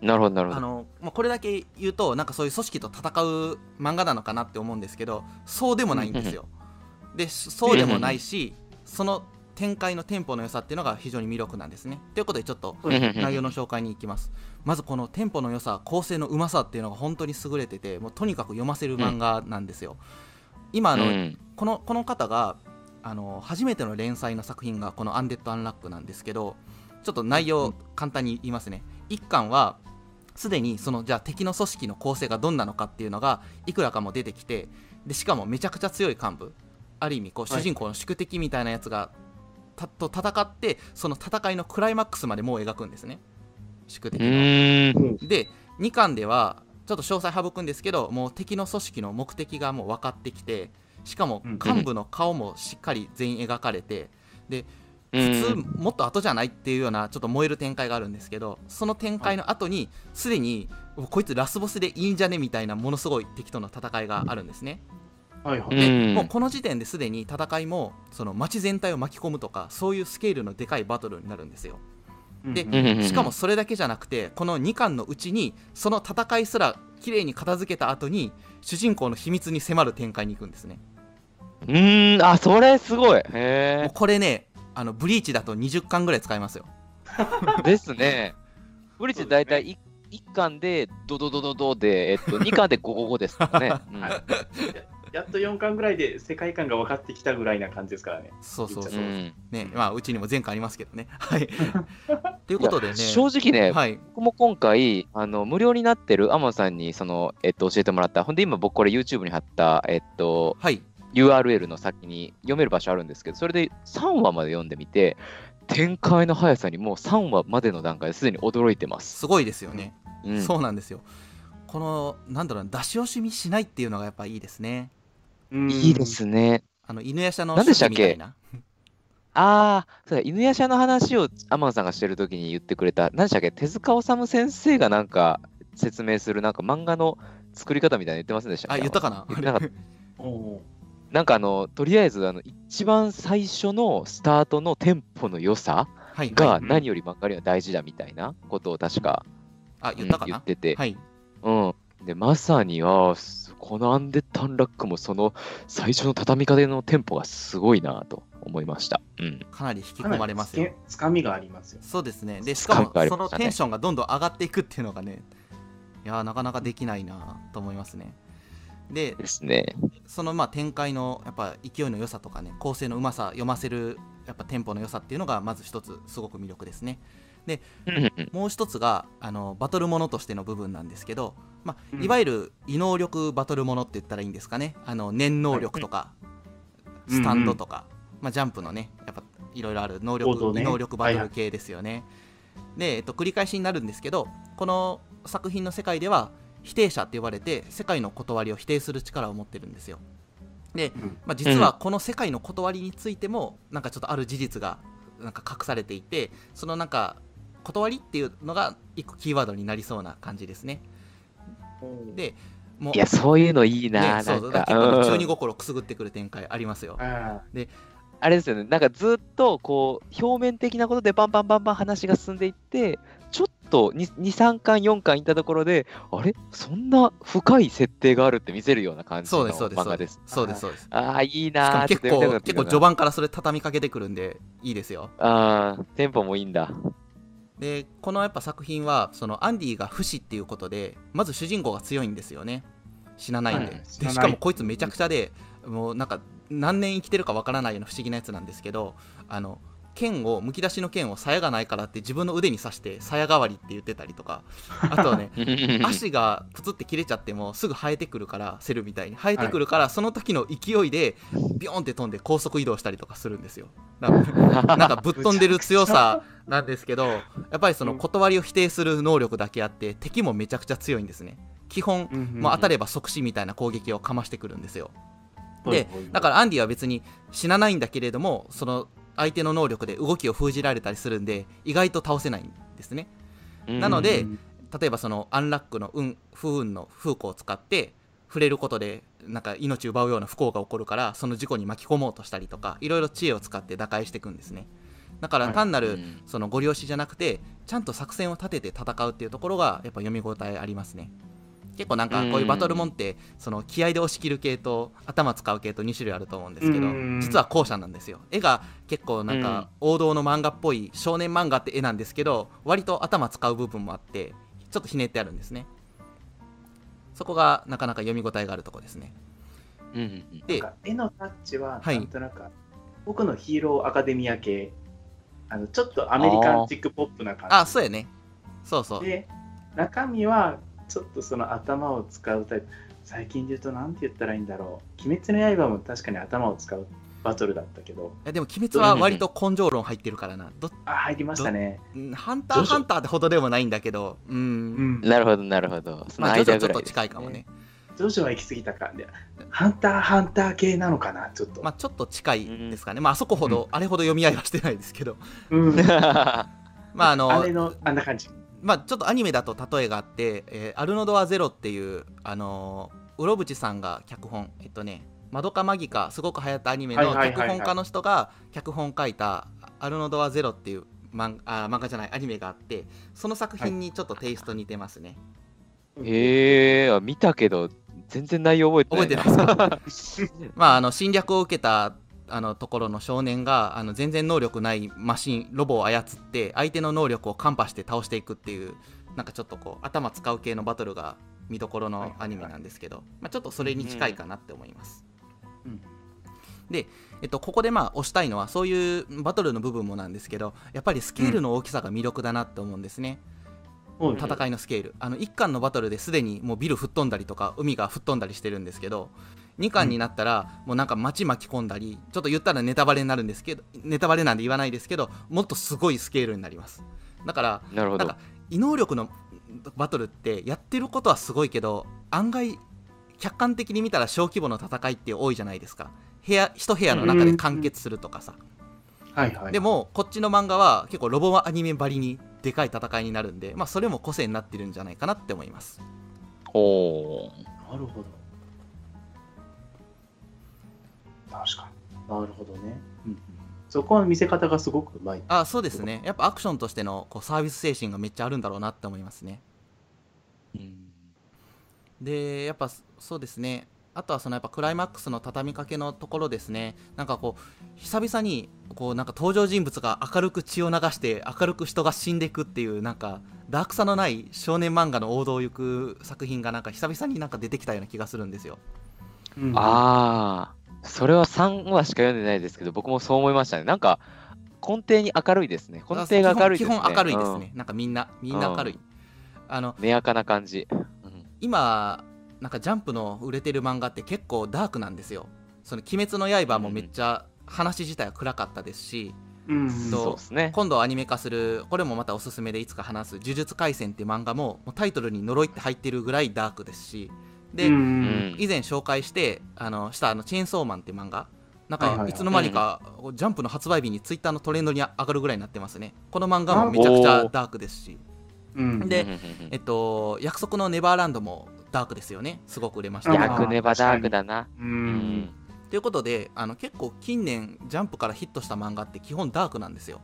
なるほどなるほど。あの、まあ、これだけ言うとなんかそういう組織と戦う漫画なのかなって思うんですけどそうでもないんですよ。でそうでもないしその展開のテンポの良さっていうのが非常に魅力なんですね。ということでちょっと内容の紹介に行きます。まずこのテンポの良さ構成のうまさっていうのが本当に優れててもうとにかく読ませる漫画なんですよ。今あの、うんこのこの方があの初めての連載の作品がこの「アンデッド・アンラック」なんですけどちょっと内容簡単に言いますね一巻はすでにそのじゃあ敵の組織の構成がどんなのかっていうのがいくらかも出てきてでしかもめちゃくちゃ強い幹部ある意味こうはい主人公の宿敵みたいなやつがたと戦ってその戦いのクライマックスまでもう描くんですね。宿う敵で2巻ではちょっと詳細省くんですけどもう敵の組織の目的がもう分かってきてしかもうん幹部の顔もしっかり全員描かれてでう普通んもっと後じゃないっていうようなちょっと燃える展開があるんですけどその展開の後にすでにこいつラスボスでいいんじゃねみたいなものすごい敵との戦いがあるんですね。はいはい。もうこの時点ですでに戦いもその街全体を巻き込むとかそういうスケールのでかいバトルになるんですよ。でしかもそれだけじゃなくてこの2巻のうちにその戦いすら綺麗に片付けた後に主人公の秘密に迫る展開に行くんですね。うーん。あそれすごい。もうへこれねあのブリーチだと20巻ぐらい使いますよ。え ですね。ブリッジ大体 1, 一巻でドドドドドで、えっと、2巻でゴゴゴですからね、うん ややっと4巻ぐらいで世界観が分かってきたぐらいな感じですからね。そうそうそう。う、ん。ねまあうちにも前回ありますけどね。はい。ということでね。正直ね、はい。僕も今回あの無料になってるアマンさんにその、えっと、教えてもらった。ほんで今僕これ YouTube に貼った、えっと、はい。URL の先に読める場所あるんですけどそれで3話まで読んでみて展開の速さにもう3話までの段階ですでに驚いてます、すごいですよね、うん、そうなんですよ。このなんだろうな出し惜しみしないっていうのがやっぱいいですね。うんいいですね。あの犬夜叉の何でしたっけ？主義みたいな。ああ、そうだ、犬夜叉の話をアマンさんがしてるときに言ってくれた、何でしたっけ、手塚治虫先生がなんか説明するなんか漫画の作り方みたいなの言ってませんでしたっけ？あ言ったかな？言ってなかった。なんかあの、とりあえずあの、一番最初のスタートのテンポの良さはいがはい何より漫画には大事だみたいなことを確か、あ言ったかな、うん言ってて、はい。うん。で、まさに、ああ、すこのアンデッド・アンラックもその最初の畳み方のテンポがすごいなと思いました。うん。かなり引き込まれますよつかみがありますよ。そうですね。で、しつかもそのテンションがどんどん上がっていくっていうのがね、いやーなかなかできないなと思いますね。で、ですね。そのまあ展開のやっぱ勢いの良さとかね、構成のうまさ、読ませるやっぱテンポの良さっていうのがまず一つすごく魅力ですね。もう一つがあのバトルものとしての部分なんですけど、まあ、うんいわゆる異能力バトルものって言ったらいいんですかね。あの念能力とか、うんスタンドとか、まあ、ジャンプのね、やっぱいろいろある能力、ね異能力バトル系ですよね。で、えっと、繰り返しになるんですけど、この作品の世界では、否定者って呼ばれて、世界の断りを否定する力を持ってるんですよ。で、うんまあ、実はこの世界の断りについても、なんかちょっとある事実がなんか隠されていて、そのなんか、断りっていうのが一個キーワードになりそうな感じですね。で、もう、いや、そういうのいいな、ね、そなん結構中二うん心くすぐってくる展開ありますよ。ああれですよね、なんかずっとこう表面的なことでバンバンバンバン話が進んでいって、ちょっと2、3巻、4巻いったところで、あれ？そんな深い設定があるって見せるような感じのそうですそうです漫画です。そうです。そうですああ、いいしかもなー結構結構序盤。盤からそれ畳みかけてくるんでいいですよ。ああ、テンポもいいんだ。でこのやっぱ作品はそのアンディが不死っていうことでまず主人公が強いんですよね。死なないんで,、はい。死でしかもこいつめちゃくちゃでもうなんか何年生きてるかわからないような不思議なやつなんですけどあの剣をむき出しの剣を鞘がないからって自分の腕に刺して鞘代わりって言ってたりとか。あとはね 足がプツって切れちゃってもすぐ生えてくるからセルみたいに。生えてくるから、その時の勢いでビョンって飛んで高速移動したりとかするんですよ。なんかぶっ飛んでる強さなんですけどやっぱりその断りを否定する能力だけあって敵もめちゃくちゃ強いんですね。基本、もう当たれば即死みたいな攻撃をかましてくるんですよ。でだからアンディは別に死なないんだけれどもその相手の能力で動きを封じられたりするんで意外と倒せないんですね。なので例えばそのアンラックの運不運の風子を使って触れることでなんか命を奪うような不幸が起こるからその事故に巻き込もうとしたりとかいろいろ知恵を使って打開していくんですねだから単なるうん。そのご利用しじゃなくてちゃんと作戦を立てて戦うっていうところがやっぱ読み応えありますね。結構なんかこういうバトルモンってその気合で押し切る系と頭使う系と2種類あると思うんですけどうん。実は後者なんですよ。絵が結構なんか王道の漫画っぽい少年漫画って絵なんですけど割と頭使う部分もあってちょっとひねってあるんですね。そこがなかなか読み応えがあるところですね。で絵のタッチははい。なんとなく、僕のヒーローアカデミア系あのちょっとアメリカンチックポップな感じ。あそうやね。そうそう。で中身はちょっとその頭を使うタイプ。最近で言うとなんて言ったらいいんだろう。鬼滅の刃も確かに頭を使うバトルだったけど。いやでも鬼滅は割と根性論入ってるからな。どあ入りましたね。うんハンターハンターってほどでもないんだけど。ううん。んなるほど、なるほど。そのまあジョジョちょっと近いかもね。ジョジョは行き過ぎたかでハンターハンター系なのかなちょっと、まあちょっと近いですかね、まああそこほど、あれほど読み合いはしてないですけど。うん、まああのあれのあんな感じ。まあちょっとアニメだと例えがあって、えーアルノドアゼロっていうあのー、うろぶちさんが脚本えっとねマドカマギカすごく流行ったアニメのはいはいはいはい。脚本家の人が脚本書いた「アルノドアゼロっていう漫あ漫画じゃないアニメがあってその作品にちょっとテイスト似てますね、へえー、見たけど、全然内容覚えてない。覚えてないですか？まああの侵略を受けたあのところの少年があの全然能力ないマシンロボを操って相手の能力をカンパして倒していくっていうなんかちょっとこう頭使う系のバトルが見どころのアニメなんですけど、まあ、ちょっとそれに近いかなって思います、うんで、えっと、ここでまあ推したいのはそういうバトルの部分もなんですけどやっぱりスケールの大きさが魅力だなって思うんですね、うん戦いのスケール。あの1巻のバトルですでにもうビル吹っ飛んだりとか海が吹っ飛んだりしてるんですけど2巻になったらもうなんか街巻き込んだりちょっと言ったらネタバレになるんですけどネタバレなんで言わないですけどもっとすごいスケールになります。だからなんか。異能力のバトルってやってることはすごいけど案外客観的に見たら小規模の戦いって多いじゃないですか。部屋一部屋の中で完結するとかさ、はいはい。でもこっちの漫画は結構ロボアニメばりにでかい戦いになるんで、まあ、それも個性になってるんじゃないかなって思います。ほう。なるほど。確かに。なるほどね、うんうん、そこは見せ方がすごくうまい。あそうですね。やっぱアクションとしてのこうサービス精神がめっちゃあるんだろうなって思いますね。うん。でやっぱそうですねあとはそのやっぱクライマックスの畳みかけのところですねなんかこう久々にこうなんか登場人物が明るく血を流して明るく人が死んでいくっていうなんかダークさのない少年漫画の王道を行く作品がなんか久々になんか出てきたような気がするんですようんああ、それは3話しか読んでないですけど、僕もそう思いましたね。なんか、根底に明るいですね。根底が明るいですね。基本明るいですね、なんかみんなみんな明るい、うんあのうん。ねやかな感じ。うん今なんかジャンプの売れてる漫画って結構ダークなんですよ。その鬼滅の刃もめっちゃ話自体は暗かったですし、うん。とそうですね。今度アニメ化するこれもまたおすすめでいつか話す「呪術廻戦」っていう漫画ももうタイトルに呪いって入ってるぐらいダークですしで、うんうん。以前紹介してあのしたあのチェーンソーマンっていう漫画なんかいつの間にかジャンプの発売日にツイッターのトレンドに上がるぐらいになってますね。この漫画もめちゃくちゃダークですし。うん。でえっと約束のネバーランドもダークですよね。すごく売れました。逆ネバダークだな。ううん。ん。ということであの結構近年ジャンプからヒットした漫画って基本ダークなんですよ。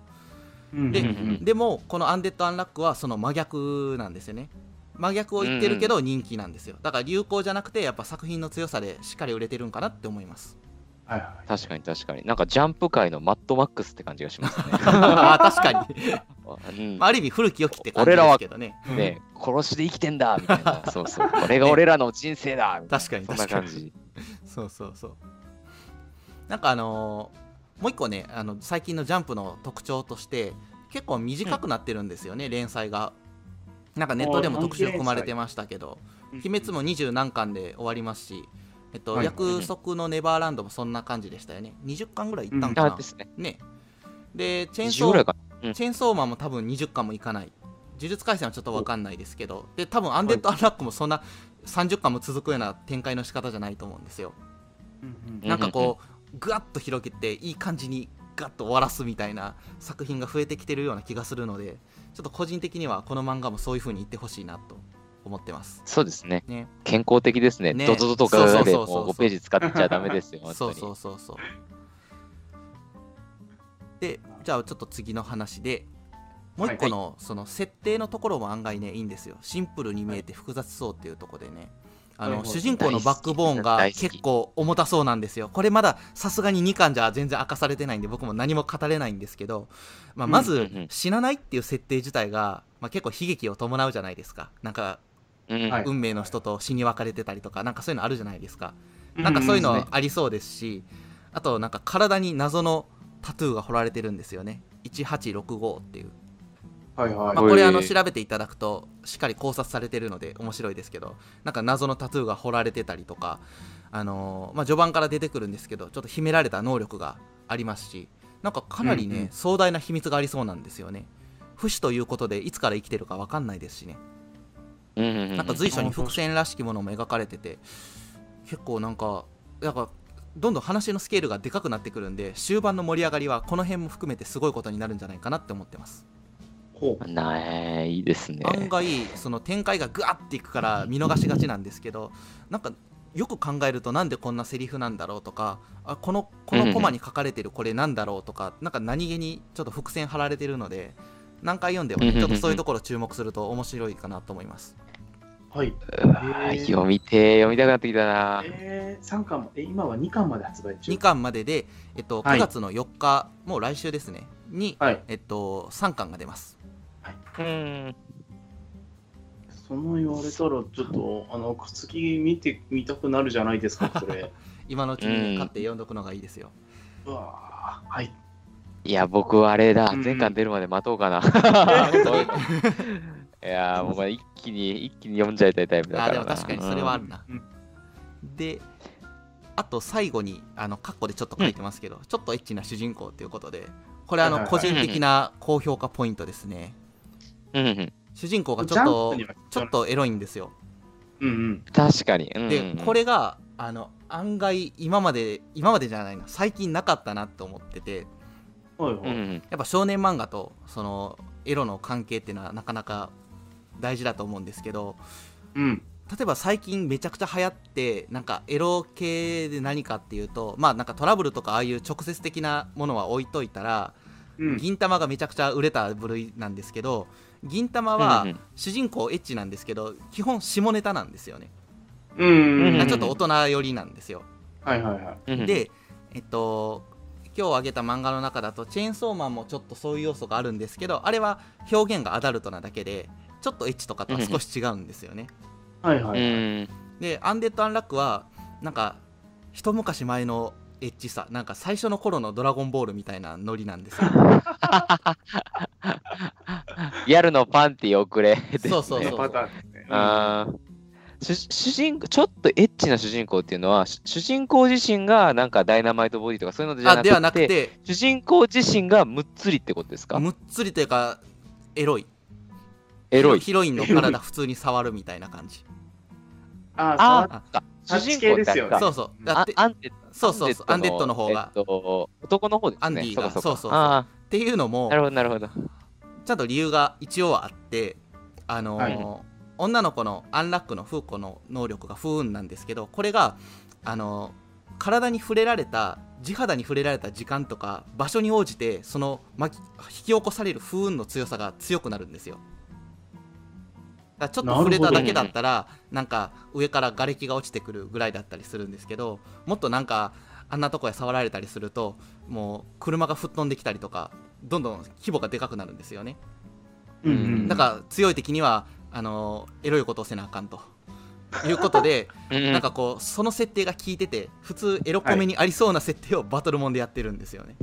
うん。でうんうんでもこのアンデッド・アンラックはその真逆なんですよね真逆を言ってるけど人気なんですよ。だから流行じゃなくてやっぱ作品の強さでしっかり売れてるんかなって思います。はいはい。確かに確かに。なんかジャンプ界のマッドマックスって感じがしますね。あー確かに、うんまあ、ある意味古き良きって感じですけどね。ね、殺しで生きてんだみたいな。そうそう。これが俺らの人生だみたい確かに確かに。な感じ。そうそうそう。なんかあのーもう一個ねあの最近のジャンプの特徴として結構短くなってるんですよね、連載が。なんかネットでも特集組まれてましたけど「鬼滅」も二十何巻で終わりますし、えっとはい。約束のネバーランドもそんな感じでしたよね。20巻ぐらいいったんかな、あですね。ね。でチェーン20ソー。うん。チェーンソーマンも多分20巻もいかない。呪術廻戦はちょっと分かんないですけど。で多分アンデッド・アンラックもそんな30巻も続くような展開の仕方じゃないと思うんですよ。うんうん。なんかこうぐわっと広げていい感じにガッと終わらすみたいな作品が増えてきてるような気がするのでちょっと個人的にはこの漫画もそういう風に言ってほしいなと思ってます。そうですね。ね。健康的ですね。ね。ドドドとかでもう5ページ使っちゃダメですよ。そうそうそうそうでじゃあちょっと次の話でもう一個のその設定のところも案外ねいいんですよ。シンプルに見えて複雑そうっていうところでね。あの主人公のバックボーンが結構重たそうなんですよ。これまださすがに2巻じゃ全然明かされてないんで僕も何も語れないんですけど、まあ、まず死なないっていう設定自体が、まあ、結構悲劇を伴うじゃないですか。なんか運命の人と死に別れてたりとかなんかそういうのあるじゃないですか。なんかそういうのありそうですし、あとなんか体に謎のタトゥーが彫られてるんですよね。1865っていう。はいはい。まあ、これあの調べていただくとしっかり考察されてるので面白いですけど、なんか謎のタトゥーが彫られてたりとか、あのーまあ、序盤から出てくるんですけど、ちょっと秘められた能力がありますし、なんかかなりね、うんうん壮大な秘密がありそうなんですよね。不死ということでいつから生きてるかわかんないですしね。うんうんうんなんか随所に伏線らしきものも描かれてて結構なんかなんかどんどん話のスケールがでかくなってくるんで終盤の盛り上がりはこの辺も含めてすごいことになるんじゃないかなって思ってますほう。なえいいですね。案外その展開がグワッていくから見逃しがちなんですけどなんかよく考えるとなんでこんなセリフなんだろうとかあこのこのコマに書かれてるこれなんだろうとかなんか何気にちょっと伏線張られてるので何回読んでもねちょっとそういうところ注目すると面白いかなと思いますはい。うわー読みてー読みたくなってきたな。えー、3巻も、え、今は2巻まで発売中？2巻までで、えっと、はい9月の4日、もう来週ですねに、はい。えっと、3巻が出ますうん。その言われたら、ちょっと、あの、次見てみたくなるじゃないですか、それ。今のうちに、買って読んどくのがいいですようわーはい。いや、僕はあれだ。うん前巻出るまで待とうかな。いやー、もう一気に、一気に読んじゃいたいタイプだからな。あでも確かにそれはあるな、うんであと最後にあのカッコでちょっと書いてますけど、ちょっとエッチな主人公ということでこれあの個人的な高評価ポイントですねうんうん。主人公がちょっとちょっとエロいんですようんうん。確かに。うんうんでこれがあの案外今まで今までじゃないな最近なかったなと思っててはいはい。うんうん。やっぱ少年漫画とそのエロの関係っていうのはなかなか大事だと思うんですけどうん。例えば最近めちゃくちゃ流行ってなんかエロ系で何かっていうとまあなんかトラブルとかああいう直接的なものは置いといたら、うん。銀玉がめちゃくちゃ売れた部類なんですけど銀玉うんはうん主人公エッチなんですけど基本下ネタなんですよね、うんうんうん。ちょっと大人寄りなんですよ、はいはいはい。でえっと今日挙げた漫画の中だとチェーンソーマンもちょっとそういう要素があるんですけどあれは表現がアダルトなだけでちょっとエッチとかとは少し違うんですよね、はいはい。うん。でアンデッド・アンラックはなんか一昔前のエッチさなんか最初の頃の「ドラゴンボール」みたいなノリなんですよギャルのパンティ遅れね。そうそうそう。あー主主人ちょっとエッチな主人公っていうのは主主人公自身がなんかダイナマイトボディとかそういうのじゃなくてあではなくて主人公自身がむっつりってことですか？むっつりというかエロいエロい。ヒロインの体普通に触るみたいな感じ。あああ、主人公ですよね。そうそう。だあってアンデッそうそうそう。アンデッドの方が。えっと、男の方ですね。アンディが。そうかそうそうそう。あっていうのもあなるほどなるほど。ちゃんと理由が一応はあってあのーは女の子のアンラックのフーコの能力が不運なんですけどこれがあのー体に触れられた地肌に触れられた時間とか場所に応じてその巻き引き起こされる風雲の強さが強くなるんですよだちょっと触れただけだったらなんか上から瓦礫が落ちてくるぐらいだったりするんですけどもっとなんかあんなとこへ触られたりするともう車が吹っ飛んできたりとかどんどん規模がでかくなるんですよね。うんうんだから強い敵にはあのエロいことをせなあかんと。いうことで なんかこうその設定が効いてて普通エロコメにありそうな設定をバトルモンでやってるんですよね、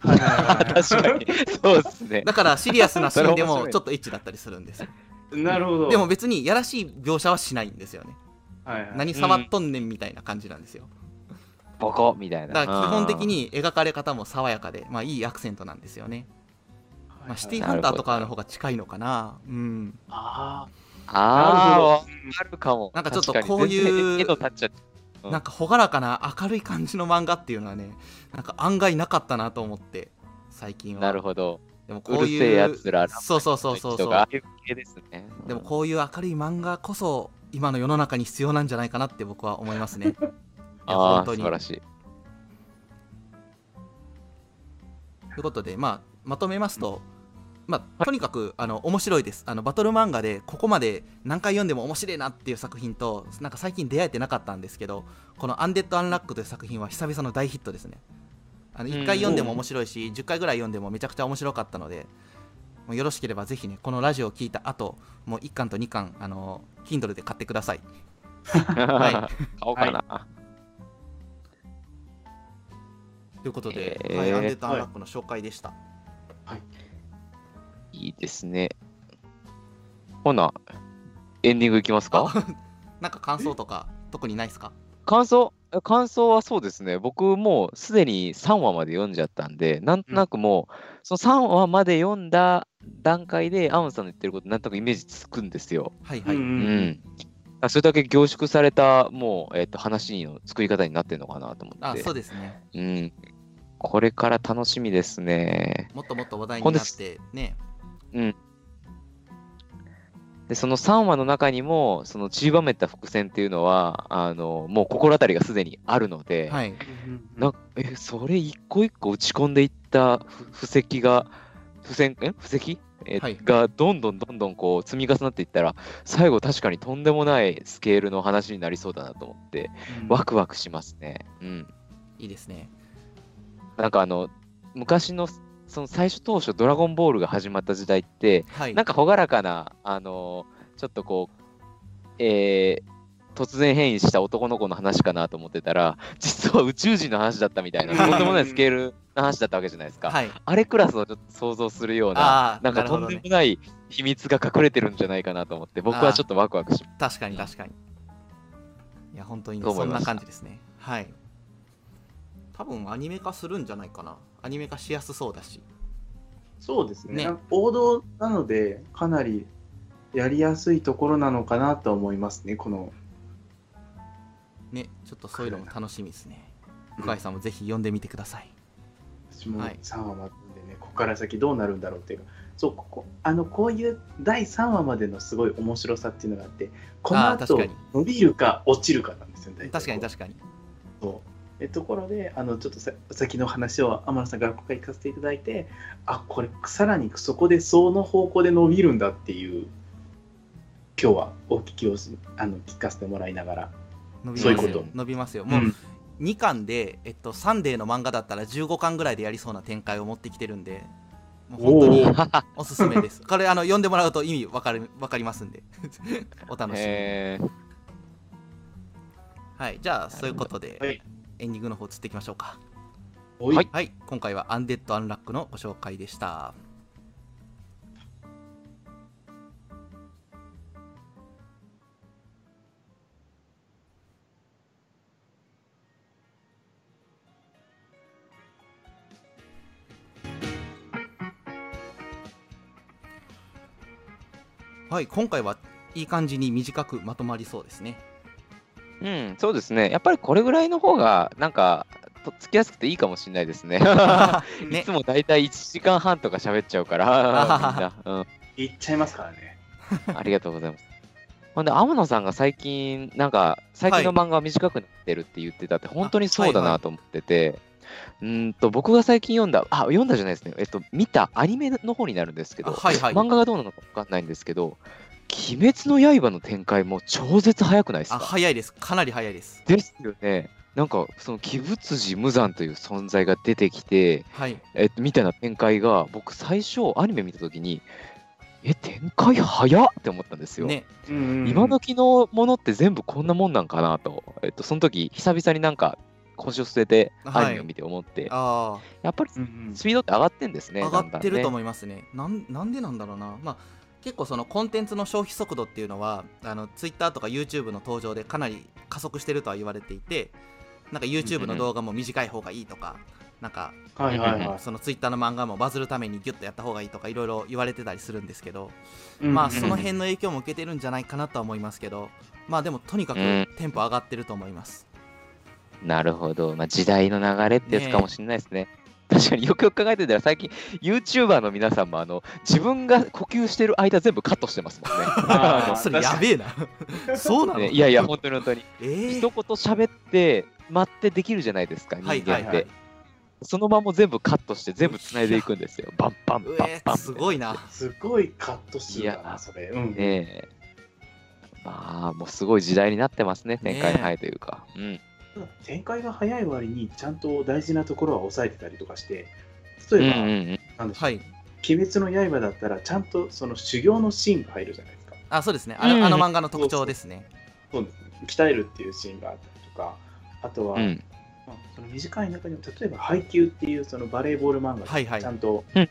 はい 確かに。そうですね。だからシリアスなシーンでもちょっとエッチだったりするんですよなるほど。でも別にやらしい描写はしないんですよね。はいはい、何触っとんねんみたいな感じなんですよ。ボコみたいな。だから基本的に描かれ方も爽やかでまあいいアクセントなんですよね、まあ、シティーハンターとかの方が近いのかな。うん。あああ、なるほどわかるかも。なんかちょっとこういうなんか朗らかな明るい感じの漫画っていうのはねなんか案外なかったなと思って最近は。なるほど。でもこういううるせえやつら、そうそうそうそうそうああいう系ですね。でもこういう明るい漫画こそ今の世の中に必要なんじゃないかなって僕は思いますね。ああ、素晴らしい。ということで、まあ、まとめますと、まあ、とにかくあの面白いです。あのバトル漫画でここまで何回読んでも面白いなっていう作品となんか最近出会えてなかったんですけどこの「アンデッド・アンラック」という作品は久々の大ヒットですねあの1回読んでも面白いし10回ぐらい読んでもめちゃくちゃ面白かったのでもうよろしければぜひねこのラジオを聞いた後もう1巻と2巻あの Kindle で買ってください。買おうかな。ということで、えー。はい、アンデッド・アンラックの紹介でした、い。いですね。ほな、エンディングいきますか？あ なんか感想とか特にないですか？感想？え感想はそうですね。僕もうすでに3話まで読んじゃったんで、なんとなくもう、その3話まで読んだ段階で、アウンさんの言ってること、なんとなくイメージつくんですよ。あ。はいはい、ううんそれだけ凝縮された、もう、えっ、と、話の作り方になってるのかなと思って。あそうですねうん。これから楽しみですね。もっともっと話題になってねで、その3話の中にも、その散りばめた伏線っていうのは、あの、もう心当たりがすでにあるので、はい。なえ、それ一個一個打ち込んでいったふ布石が、付箋、え布石？え、はい。がどんどんどんどんこう積み重なっていったら、最後確かにとんでもないスケールの話になりそうだなと思って、ワクワクしますね。うん。いいですね。なんかあの、昔の、その最初当初、ドラゴンボールが始まった時代って、はい。なんか朗らかな、あのちょっとこう、えー突然変異した男の子の話かなと思ってたら、実は宇宙人の話だったみたいな、とんでもないスケールの話だったわけじゃないですか。はい。あれクラスをちょっと想像するような、なんかとんでもない秘密が隠れてるんじゃないかなと思って、僕はちょっとワクワクします。確かに確かに。いや本当にそんな感じですね。はい。多分アニメ化するんじゃないかなアニメ化しやすそうだし。そうですね。ね。王道なのでかなりやりやすいところなのかなと思いますねこの。ねちょっとそういうのも楽しみですね。深井さんもぜひ読んでみてください。私もはい。3話まででね、ここから先どうなるんだろうっていうか。そうここあのこういう第3話までのすごい面白さっていうのがあってこの後伸びるか落ちるかなんですよね確かにか確かに。そうえところであのちょっとさ先の話を天野さんからここから聞かせていただいてあこれさらにそこでその方向で伸びるんだっていう今日はお聞きをしあの聞かせてもらいながら、伸びますよ。そういうこと。伸びますよ。もう2巻で、えっと、サンデーの漫画だったら15巻ぐらいでやりそうな展開を持ってきてるんでもう本当におおすすめです。これあの読んでもらうと意味わかるわかりますんで。お楽しみに。えー。はいじゃあそういうことで、はいエンディングの方移っていきましょうか。はい。はい。今回はアンデッド・アンラックのご紹介でした。はい。今回はいい感じに短くまとまりそうですねうん、そうですね。やっぱりこれぐらいの方が、なんか、とっつきやすくていいかもしれないですね。いねつもだいたい1時間半とか喋っちゃうから、みんな。うんいっちゃいますからね ありがとうございます。ほんで、天野さんが最近、なんか、最近の漫画は短くなってるって言ってたって、本当にそうだなと思ってて、うーんと、僕が最近読んだ、あ、読んだじゃないですね。えっと、見たアニメの方になるんですけど、あはいはい。漫画がどうなのか分かんないんですけど、鬼滅の刃の展開も超絶早くないですあか早いです。かなり早いです。ですよね。なんか、その鬼仏寺無惨という存在が出てきて、はい。えっと、みたいな展開が、僕最初アニメ見たときに、え、展開早っって思ったんですよ。ね。今時のものって全部こんなもんなんかなと、えっと、その時久々になんか腰を据えてはいアニメを見て思って、あやっぱりスピードって上がってんですね。あ、上がってるとう。思いますね。なんなんでなんだろうな。まあ結構そのコンテンツの消費速度っていうのはあの Twitter とか YouTube の登場でかなり加速してるとは言われていてなんか YouTube の動画も短い方がいいとか、なんかはいはいはい。その Twitter の漫画もバズるためにギュッとやった方がいいとかいろいろ言われてたりするんですけど、うんまあその辺の影響も受けてるんじゃないかなとは思いますけどまあでもとにかくうんテンポ上がってると思います、なるほど。まあ、時代の流れってやつかもしれないですね。確かによくよく考えてたら最近 YouTuber の皆さんもあの自分が呼吸してる間全部カットしてますもんね。それやべえな そうなの、ねいやいや本当に本当に。えー一言喋って待ってできるじゃないですか人間って。はいはいはいその場も全部カットして全部つないでいくんですよ。バンバンバンバン。すごいなすごいカット数だいやな、それ。うん。ねえ。まあ、もうすごい時代になってますね、展開早いというか。うん。ただ展開が早い割に、ちゃんと大事なところは抑えてたりとかして、例えば、うんうんうん。なんでしょう、はい。鬼滅の刃だったら、ちゃんとその修行のシーンが入るじゃないですか。あそうですね。あの,、うん。あの漫画の特徴ですね。そうですね。鍛えるっていうシーンがあったりとか、あとは、うん。まあ、その短い中にも、例えば、配給っていうそのバレーボール漫画はいはい。でちゃんとうん。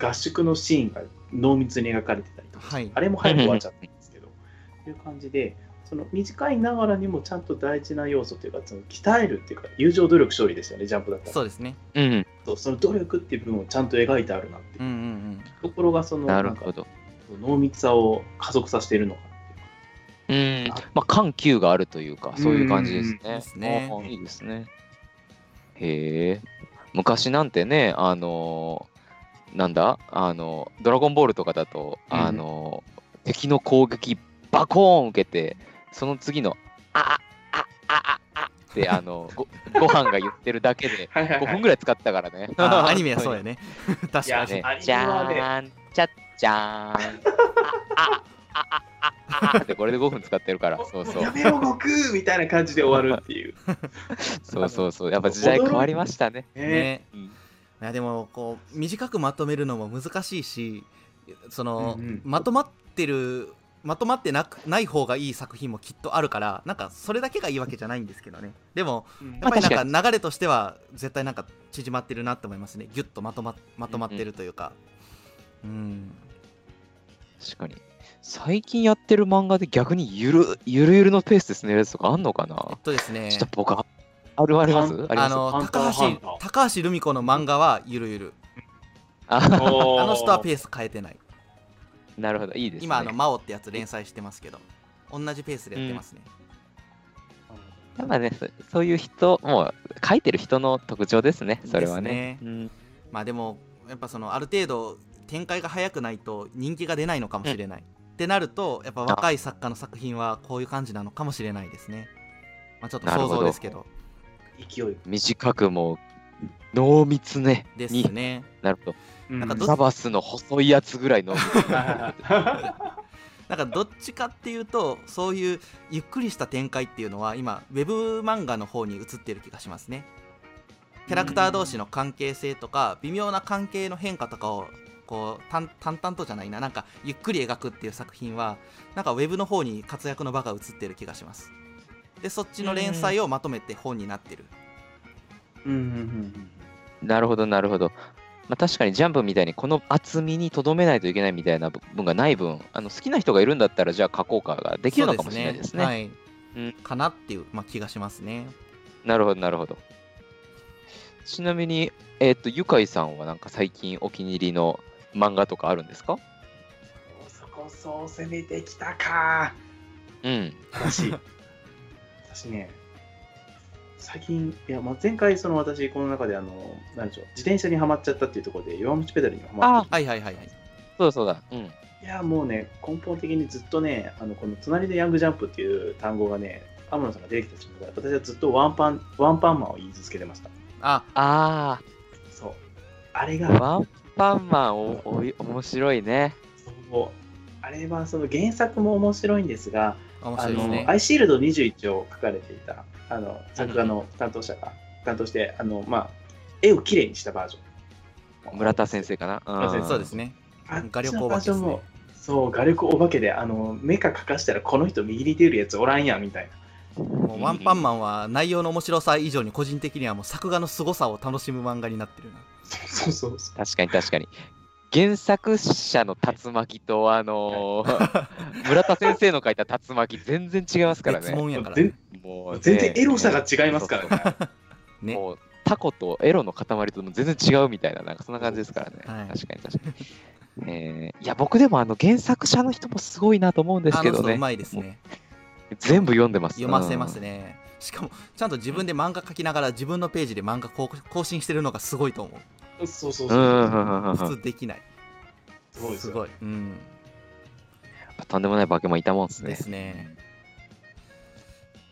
合宿のシーンが濃密に描かれてたりとか、はい。あれも早く終わっちゃったんですけど、という感じで、その短いながらにもちゃんと大事な要素というか、その鍛えるっていうか、友情努力勝利ですよね、ジャンプだったら。そうですねうん。そうその努力っていう部分をちゃんと描いてあるなっていううんうんうんところが、そのなるほど。濃密さを加速させているのかううん。まあ、緩急があるというか、そういう感じですね。うんですねいいですね。へえ。昔なんてね、あのーなんだ？あの、ドラゴンボールとかだと、うんあのー敵の攻撃バコーン受けて、その次の、ああ、ああ、あって、あの、ごご飯が言ってるだけで、はいはい5分ぐらい使ってたからね。あ アニメはそうやね。確かに。じゃーん、ちゃっちゃーん、あ、あ、あ、あ、あ、あ。ってこれで5分使ってるから、そうそう。や。めろ、悟空みたいな感じで終わるっていう。そうそうそう。やっぱ時代変わりましたね。ね。ね。うん。いやでもこう短くまとめるのも難しいしその、まとまってるまとまってなくない方がいい作品もきっとあるからなんかそれだけがいいわけじゃないんですけどね。でもやっぱりまあなんか流れとしては絶対なんか縮まってるなって思いますね。ギュッとまとままとまってるというか。うん。確かに。最近やってる漫画で逆にゆるゆるゆるのペースで進めるやつとかあんのかな？えっとですね。ちょっと僕、ああるあります？あの高橋高橋留美子の漫画はゆるゆる。あ あの人はペース変えてないなるほど、いいですね。今あの真央ってやつ連載してますけど同じペースでやってますね、やっぱね、そそういう人、もう書いてる人の特徴ですね、それはね。ですうん。まあでもやっぱそのある程度展開が早くないと人気が出ないのかもしれない、ってなるとやっぱ若い作家の作品はこういう感じなのかもしれないですね。まあちょっと想なるほど像ですけど。勢い。短くも濃密ね。ですに。ねなるほなんかどど。ザバスの細いやつぐらい濃密。なんかどっちかっていうとそういうゆっくりした展開っていうのは今ウェブ漫画の方に移ってる気がしますね。キャラクター同士の関係性とか微妙な関係の変化とかをこう淡淡々とじゃないな。なんかゆっくり描くっていう作品はなんかウェブの方に活躍の場が移ってる気がします。でそっちの連載をまとめて本になってる。うん。うん。うん。なるほど、なるほど。まあ、確かにジャンプみたいにこの厚みにとどめないといけないみたいな部分がない分、あの好きな人がいるんだったら、じゃあ書こうかができるのかもしれないですね。はいうんかなっていう、まあ、気がしますねなるほど、なるほど。ちなみに、えっ、と、ゆかいさんはなんか最近お気に入りの漫画とかあるんですか？そこそう攻めてきたか。うん。私、私ね、最近、いや、まあ、前回、その私、この中で、あの、なんでしょう、自転車にはまっちゃったっていうところで、弱虫ペダルにはまってはいはいはいはいそうだそうだ。うん。いや、もうね、根本的にずっとね、あのこの隣でヤングジャンプっていう単語がね、天野さんが出てきた瞬間から、私はずっとワンパン、ワンパンマンを言い続けてました。ああそう。あれあ、が、ワンパンマンおおい面白いね。そうあれはその原作も面白いんですが、あの、面白いですねアイシールド21を書かれていた、あの、作画の担当者が担当して、あの、まあ、絵をきれいにしたバージョン。村田先生かな？村田先生そうですねあ画力お化けですねバージョンもそう、画力お化けで、あの、メカ描かしたらこの人右に出るやつおらんやんみたいな。もうワンパンマンは内容の面白さ以上に個人的にはもう作画の凄さを楽しむ漫画になってるなそうそうそう。確かに確かに。原作者の竜巻と、あのー 村田先生の書いた竜巻、全然違いますから別ね。物やからね全もうね全然エロさが違いますからね。ねもうタコとエロの塊とも全然違うみたいな、なんかそんな感じですからね。はい確かに確かに。えーいや、僕でもあの原作者の人もすごいなと思うんですけどね。あの人うまいですね全部読んでます。読ませますねしかもちゃんと自分で漫画描きながら自分のページで漫画更更新してるのがすごいと思うそうそううん。そうう。んうんうんうん普通できないすごいすごいうんとんでもない化け物いたもんですねで。すね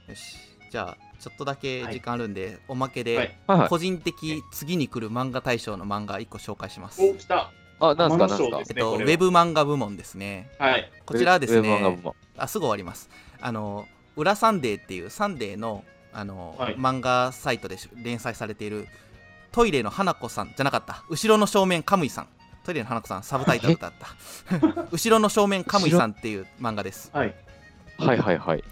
よし。じゃあちょっとだけ時間あるんで、おまけで、はい。はいはい。個人的次に来る漫画大賞の漫画1個紹介します。お、来た。あ、なんすかなんすか。えっと、ウェブ漫画部門ですね。はい。こちらはですウェブ漫画部ね門。あすぐ終わります。あの「裏サンデー」っていうサンデーのあの、はい。漫画サイトで連載されているトイレの花子さんじゃなかった。後ろの正面カムイさん。トイレの花子さんサブタイトルだった。後ろの正面カムイさんっていう漫画です。はい。はい。はいはい。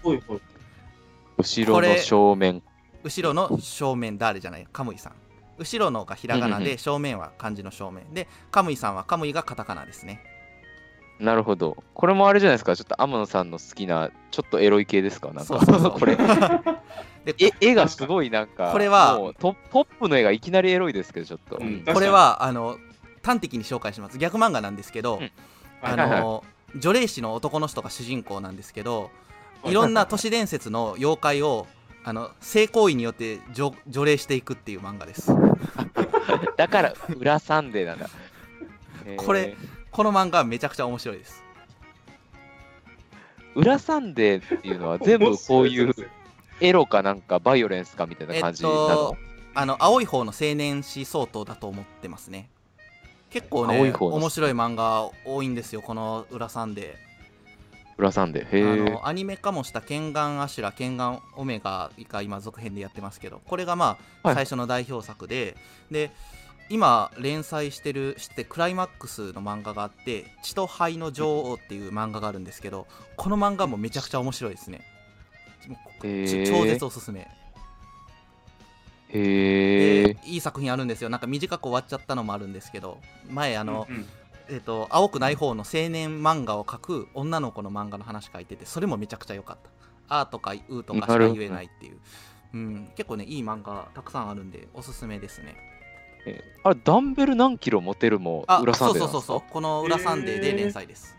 後ろの正面。後ろの正面誰じゃないカムイさん。後ろのがひらがなで正面は漢字の正面。でカムイさんはカムイがカタカナですね。なるほど。これもあれじゃないですか？ちょっと天野さんの好きな、ちょっとエロい系ですか？なんか、そうそうそう。これ。でえ絵がすごいなんか、これはもうトポップの絵がいきなりエロいですけど、ちょっと。うん。これはあの端的に紹介します。逆漫画なんですけど、うん。あはいはいの除霊師の男の人が主人公なんですけど いろんな都市伝説の妖怪をあの性行為によって除除霊していくっていう漫画です。だから、裏サンデーなんだ。えー。これこの漫画はめちゃくちゃ面白いです。裏サンデーっていうのは 全部こういうエロかなんかバイオレンスかみたいな感じなの、えっとあの青い方の青年誌相当だと思ってますね。結構ね面白い漫画多いんですよこの裏サンデ裏サンデー。ーあへえ。のアニメ化もした「ケンガンアシュラ」「ケンガンオメガ」が今続編でやってますけどこれがまあはい最初の代表作で、で今連載してるしてクライマックスの漫画があって「血と灰の女王」っていう漫画があるんですけどこの漫画もめちゃくちゃ面白いですね超絶おすすめへえで。いい作品あるんですよなんか短く終わっちゃったのもあるんですけど前あの、うんうんえっと青くない方の青年漫画を描く女の子の漫画の話書いててそれもめちゃくちゃ良かった「あ」とか「う」とかしか言えないっていう、うん、結構ねいい漫画たくさんあるんでおすすめですね。えあれ、ダンベル何キロ持てるもあ裏サンそうデーなんですか？そうそうそうこの「裏サンデー」で連載です、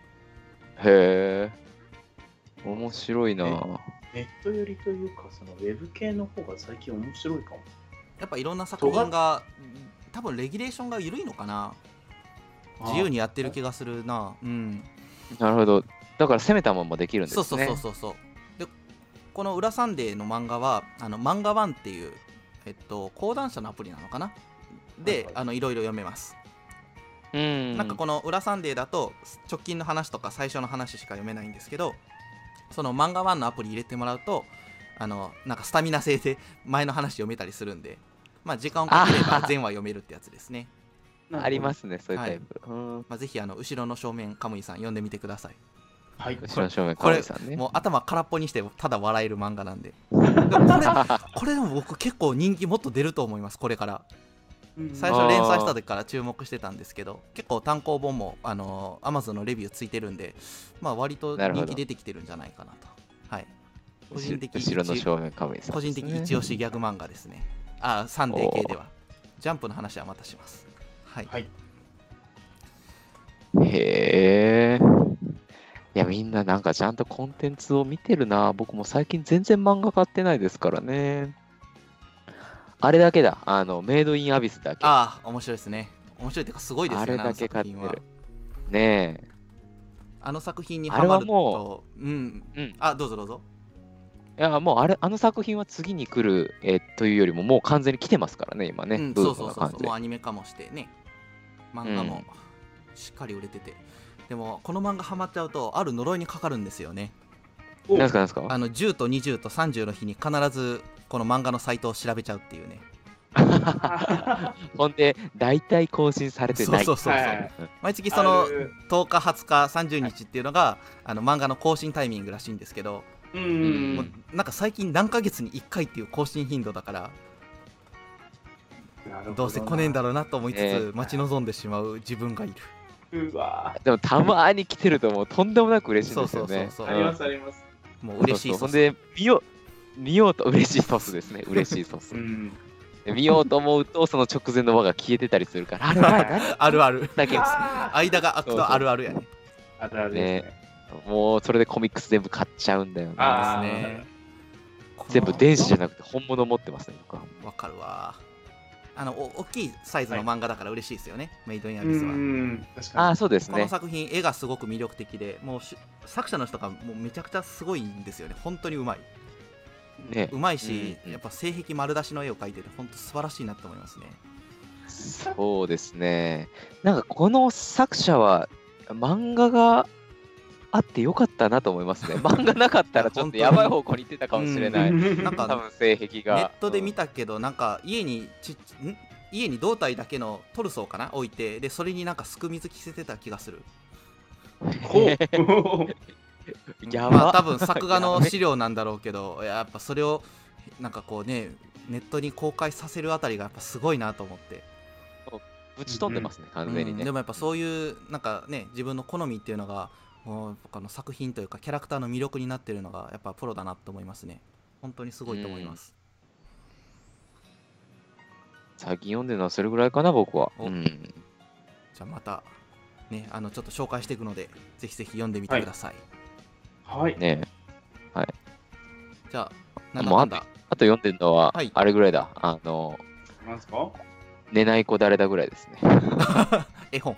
へえ。面白いな。えネットよりというか、そのウェブ系の方が最近面白いかも。やっぱいろんな作品が多分レギュレーションが緩いのかな自由にやってる気がするな。うん。なるほど。だから攻めたままできるんですね。そうそうそうそうそう。でこの「裏サンデー」の漫画はあのマンガワンっていうえっと講談社のアプリなのかな？で、はいはい。あのいろいろ読めます、うん。なんかこの「裏サンデー」だと直近の話とか最初の話しか読めないんですけどそのマンガワンのアプリ入れてもらうとあのなんかスタミナ制で前の話読めたりするんでまあ時間をかければ全話読めるってやつですねありますね、そういうタイプ。うん。まあ、ぜひあの後ろの正面カムイさん読んでみてください。はい。後ろの正面、これカさんね。もう頭空っぽにしてただ笑える漫画なんで。これこれでも僕結構人気もっと出ると思いますこれから。最初連載した時から注目してたんですけど結構単行本もあの Amazon のレビューついてるんでまあ割と人気出てきてるんじゃないかなと。はい。個人的後ろの正面、カムイさん、個人的一押しギャグ漫画ですね。あサンデー系では。ジャンプの話はまたしますはい、はい。へえ。いや、みんななんかちゃんとコンテンツを見てるな。僕も最近全然漫画買ってないですからね。あれだけだ。あの、メイドインアビスだけ。あああ面白いですね面白いっていうかすごいですよねれだけ買ってる。ねえ。あの作品にハマるともうんうん。あどうぞどうぞいや、もうあれ、あの作品は次に来る、えーというよりも、もう完全に来てますからね、今ね。うん、そうそうそうそうもうアニメ化もしてね漫画もしっかり売れてて、でもこの漫画ハマっちゃうとある呪いにかかるんですよね。お。なんすか、なんすか？あの10と20と30の日に必ずこの漫画のサイトを調べちゃうっていうね。ほんで、大体更新されてない。そうそうそうそう、はい。毎月そのある。10日20日30日っていうのがあの漫画の更新タイミングらしいんですけど、ううんもうなんか最近何ヶ月に1回っていう更新頻度だからなるほな。どうせ来ねえんだろうなと思いつつ、ね待ち望んでしまう自分がいる。うわ。でも、たまに来てると、もうとんでもなく嬉しいんですよね。そうそうそうそう。ありますあります。もう嬉しいそうそうほんで、見よう、見ようと、嬉しいソースですね。嬉しいソース。う。ん。で見ようと思うと、その直前の輪が消えてたりするから、あるある。だけあー。間が空くとあるあるやね。あるあるです。ね。もうそれでコミックス全部買っちゃうんだよあな。ですね。全部電子じゃなくて本物持ってますね、僕は。わかるわあのお大きいサイズの漫画だから嬉しいですよね、メイドインアうビスは、あかあ、そうですね。この作品絵がすごく魅力的でもうし作者の人がもうめちゃくちゃすごいんですよね。本当にうまい。ね。うまいし、うん。やっぱ性癖丸出しの絵を描いてて本当素晴らしいなと思いますね。そうですね。なんかこの作者は漫画があってよかったなと思いますね。漫画なかったらちょっとやばい方向に行ってたかもしれない。に なんか多分性癖が。ネットで見たけどなんか家にちん？家に胴体だけのトルソーかな？置いてでそれになんかすく水着せてた気がする。ほう。やば。まあ多分作画の資料なんだろうけどやっぱそれをなんかこうねネットに公開させるあたりがやっぱすごいなと思って、ぶち飛んでますね、完全にね。うん。でもやっぱそういうなんかね自分の好みっていうのがもうこの作品というかキャラクターの魅力になってるのがやっぱプロだなと思いますね。本当にすごいと思います、最近読んでるのはそれぐらいかな、僕は。お。うん。じゃあまたねあのちょっと紹介していくのでぜひぜひ読んでみてください、はい。ね。じゃあなんだもうあなんだあと読んでるのははい、あれぐらいだ。あの、なんすか？寝ない子誰だぐらいですね。絵本。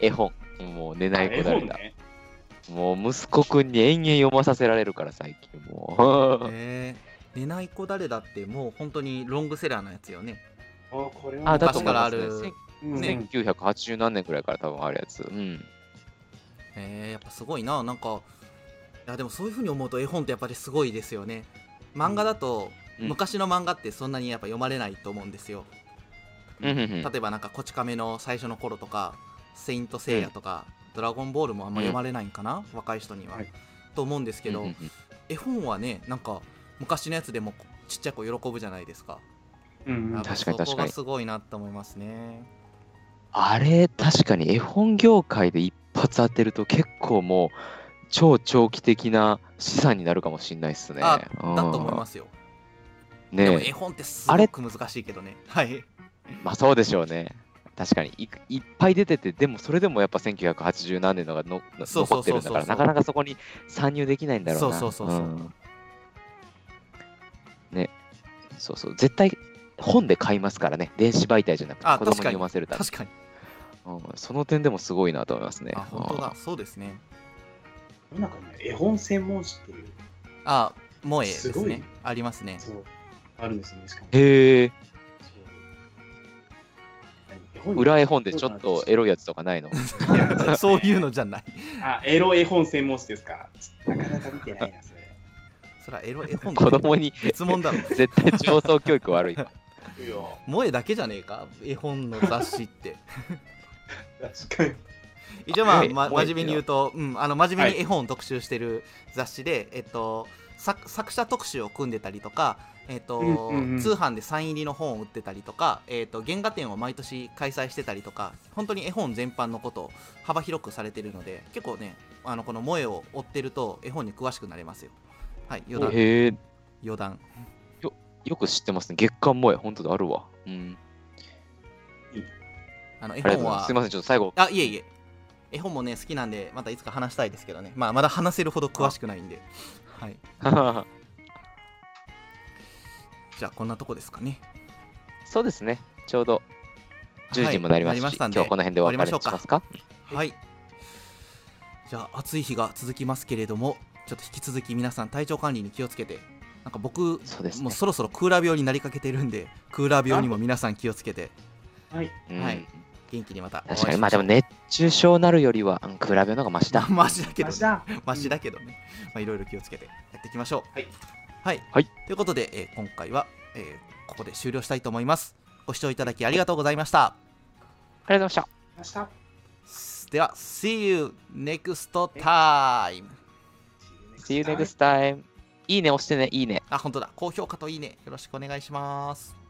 絵本。もう寝ない子だ。本ねもう息子くんに延々読まさせられるから、最近もう。えー、寝ない子誰だってもう本当にロングセラーのやつよねあこれはあ、だと思います昔からあねる。うんね1980何年くらいから多分あるやつ。うん。えー、やっぱすごいななんかいやでもそういう風に思うと絵本ってやっぱりすごいですよね漫画だと、うん昔の漫画ってそんなにやっぱ読まれないと思うんですようん例えばなんかこち亀の最初の頃とかセイントセイヤとか、ドラゴンボールもあんま読まれないんかな、若い人には、はい。と思うんですけど、うんうんうん。絵本はねなんか昔のやつでもちっちゃい子喜ぶじゃないですか。うん確かに確かに。がすごいなと思いますねあれ、確かに絵本業界で一発当てると結構もう超長期的な資産になるかもしれないですね。あだと思いますすよ、ね絵本ってすごく難しいけどね。はい。まあそうでしょうね。確かに。いいっぱい出てて、でもそれでもやっぱ1980何年のがの残ってるんだから、なかなかそこに参入できないんだろうな。そうそうそうそう。ん。ね、そうそう、絶対本で買いますからね、電子媒体じゃなくてあ子供に読ませるため確かに。うん。その点でもすごいなと思いますね。あ本当だ。そうですね。世の中には絵本専門誌っていう。あ萌えですすごいねありますねそうあるんですよねしかもうん。へえ、裏絵本でちょっとエロいやつとかないの？そういうのじゃない。あエロ絵本専門誌ですか？なかなか見てないなそれ。それはエロ絵本子供に質問だろ。絶対上層教育悪い。いや。萌えだけじゃねえか？絵本の雑誌って。確かに。一応まあ、はいま、真面目に言うと、うん、あの真面目に絵本を特集してる雑誌で、えっと作作者特集を組んでたりとか、えっとうんうんうん通販でサイン入りの本を売ってたりとか、えっと原画展を毎年開催してたりとか本当に絵本全般のことを幅広くされてるので結構ねあのこの萌えを追ってると絵本に詳しくなれますよはい余談へえ、余談よく知ってますね。月刊萌え、本当だ、あるわ。うん。あの絵本はす。すいません、ちょっと最後。あいえいえ絵本もね好きなんでまたいつか話したいですけどねまあまだ話せるほど詳しくないんではい じゃあこんなとこですかねそうですね。ちょうど10時もなりますし、はいなりましたんで今日はこの辺で終わりましょうかしますかはいじゃあ暑い日が続きますけれどもちょっと引き続き皆さん体調管理に気をつけてなんか僕そうですねもうそろそろクーラー病になりかけてるんでクーラー病にも皆さん気をつけてはい。うんはい元気にまた確かに、まあでも熱中症なるよりは、うん、比べるのがマシだ。マシだけど、ね、明日。マシだけどね、まあ、いろいろ気をつけてやっていきましょう。はい。はい。はいということで、えー今回は、えーここで終了したいと思います。ご視聴いただきありがとうございました。ありがとうございました。では、See you next time! See you next time. いいね押してね、いいね。あ、本当だ。高評価といいね。よろしくお願いします。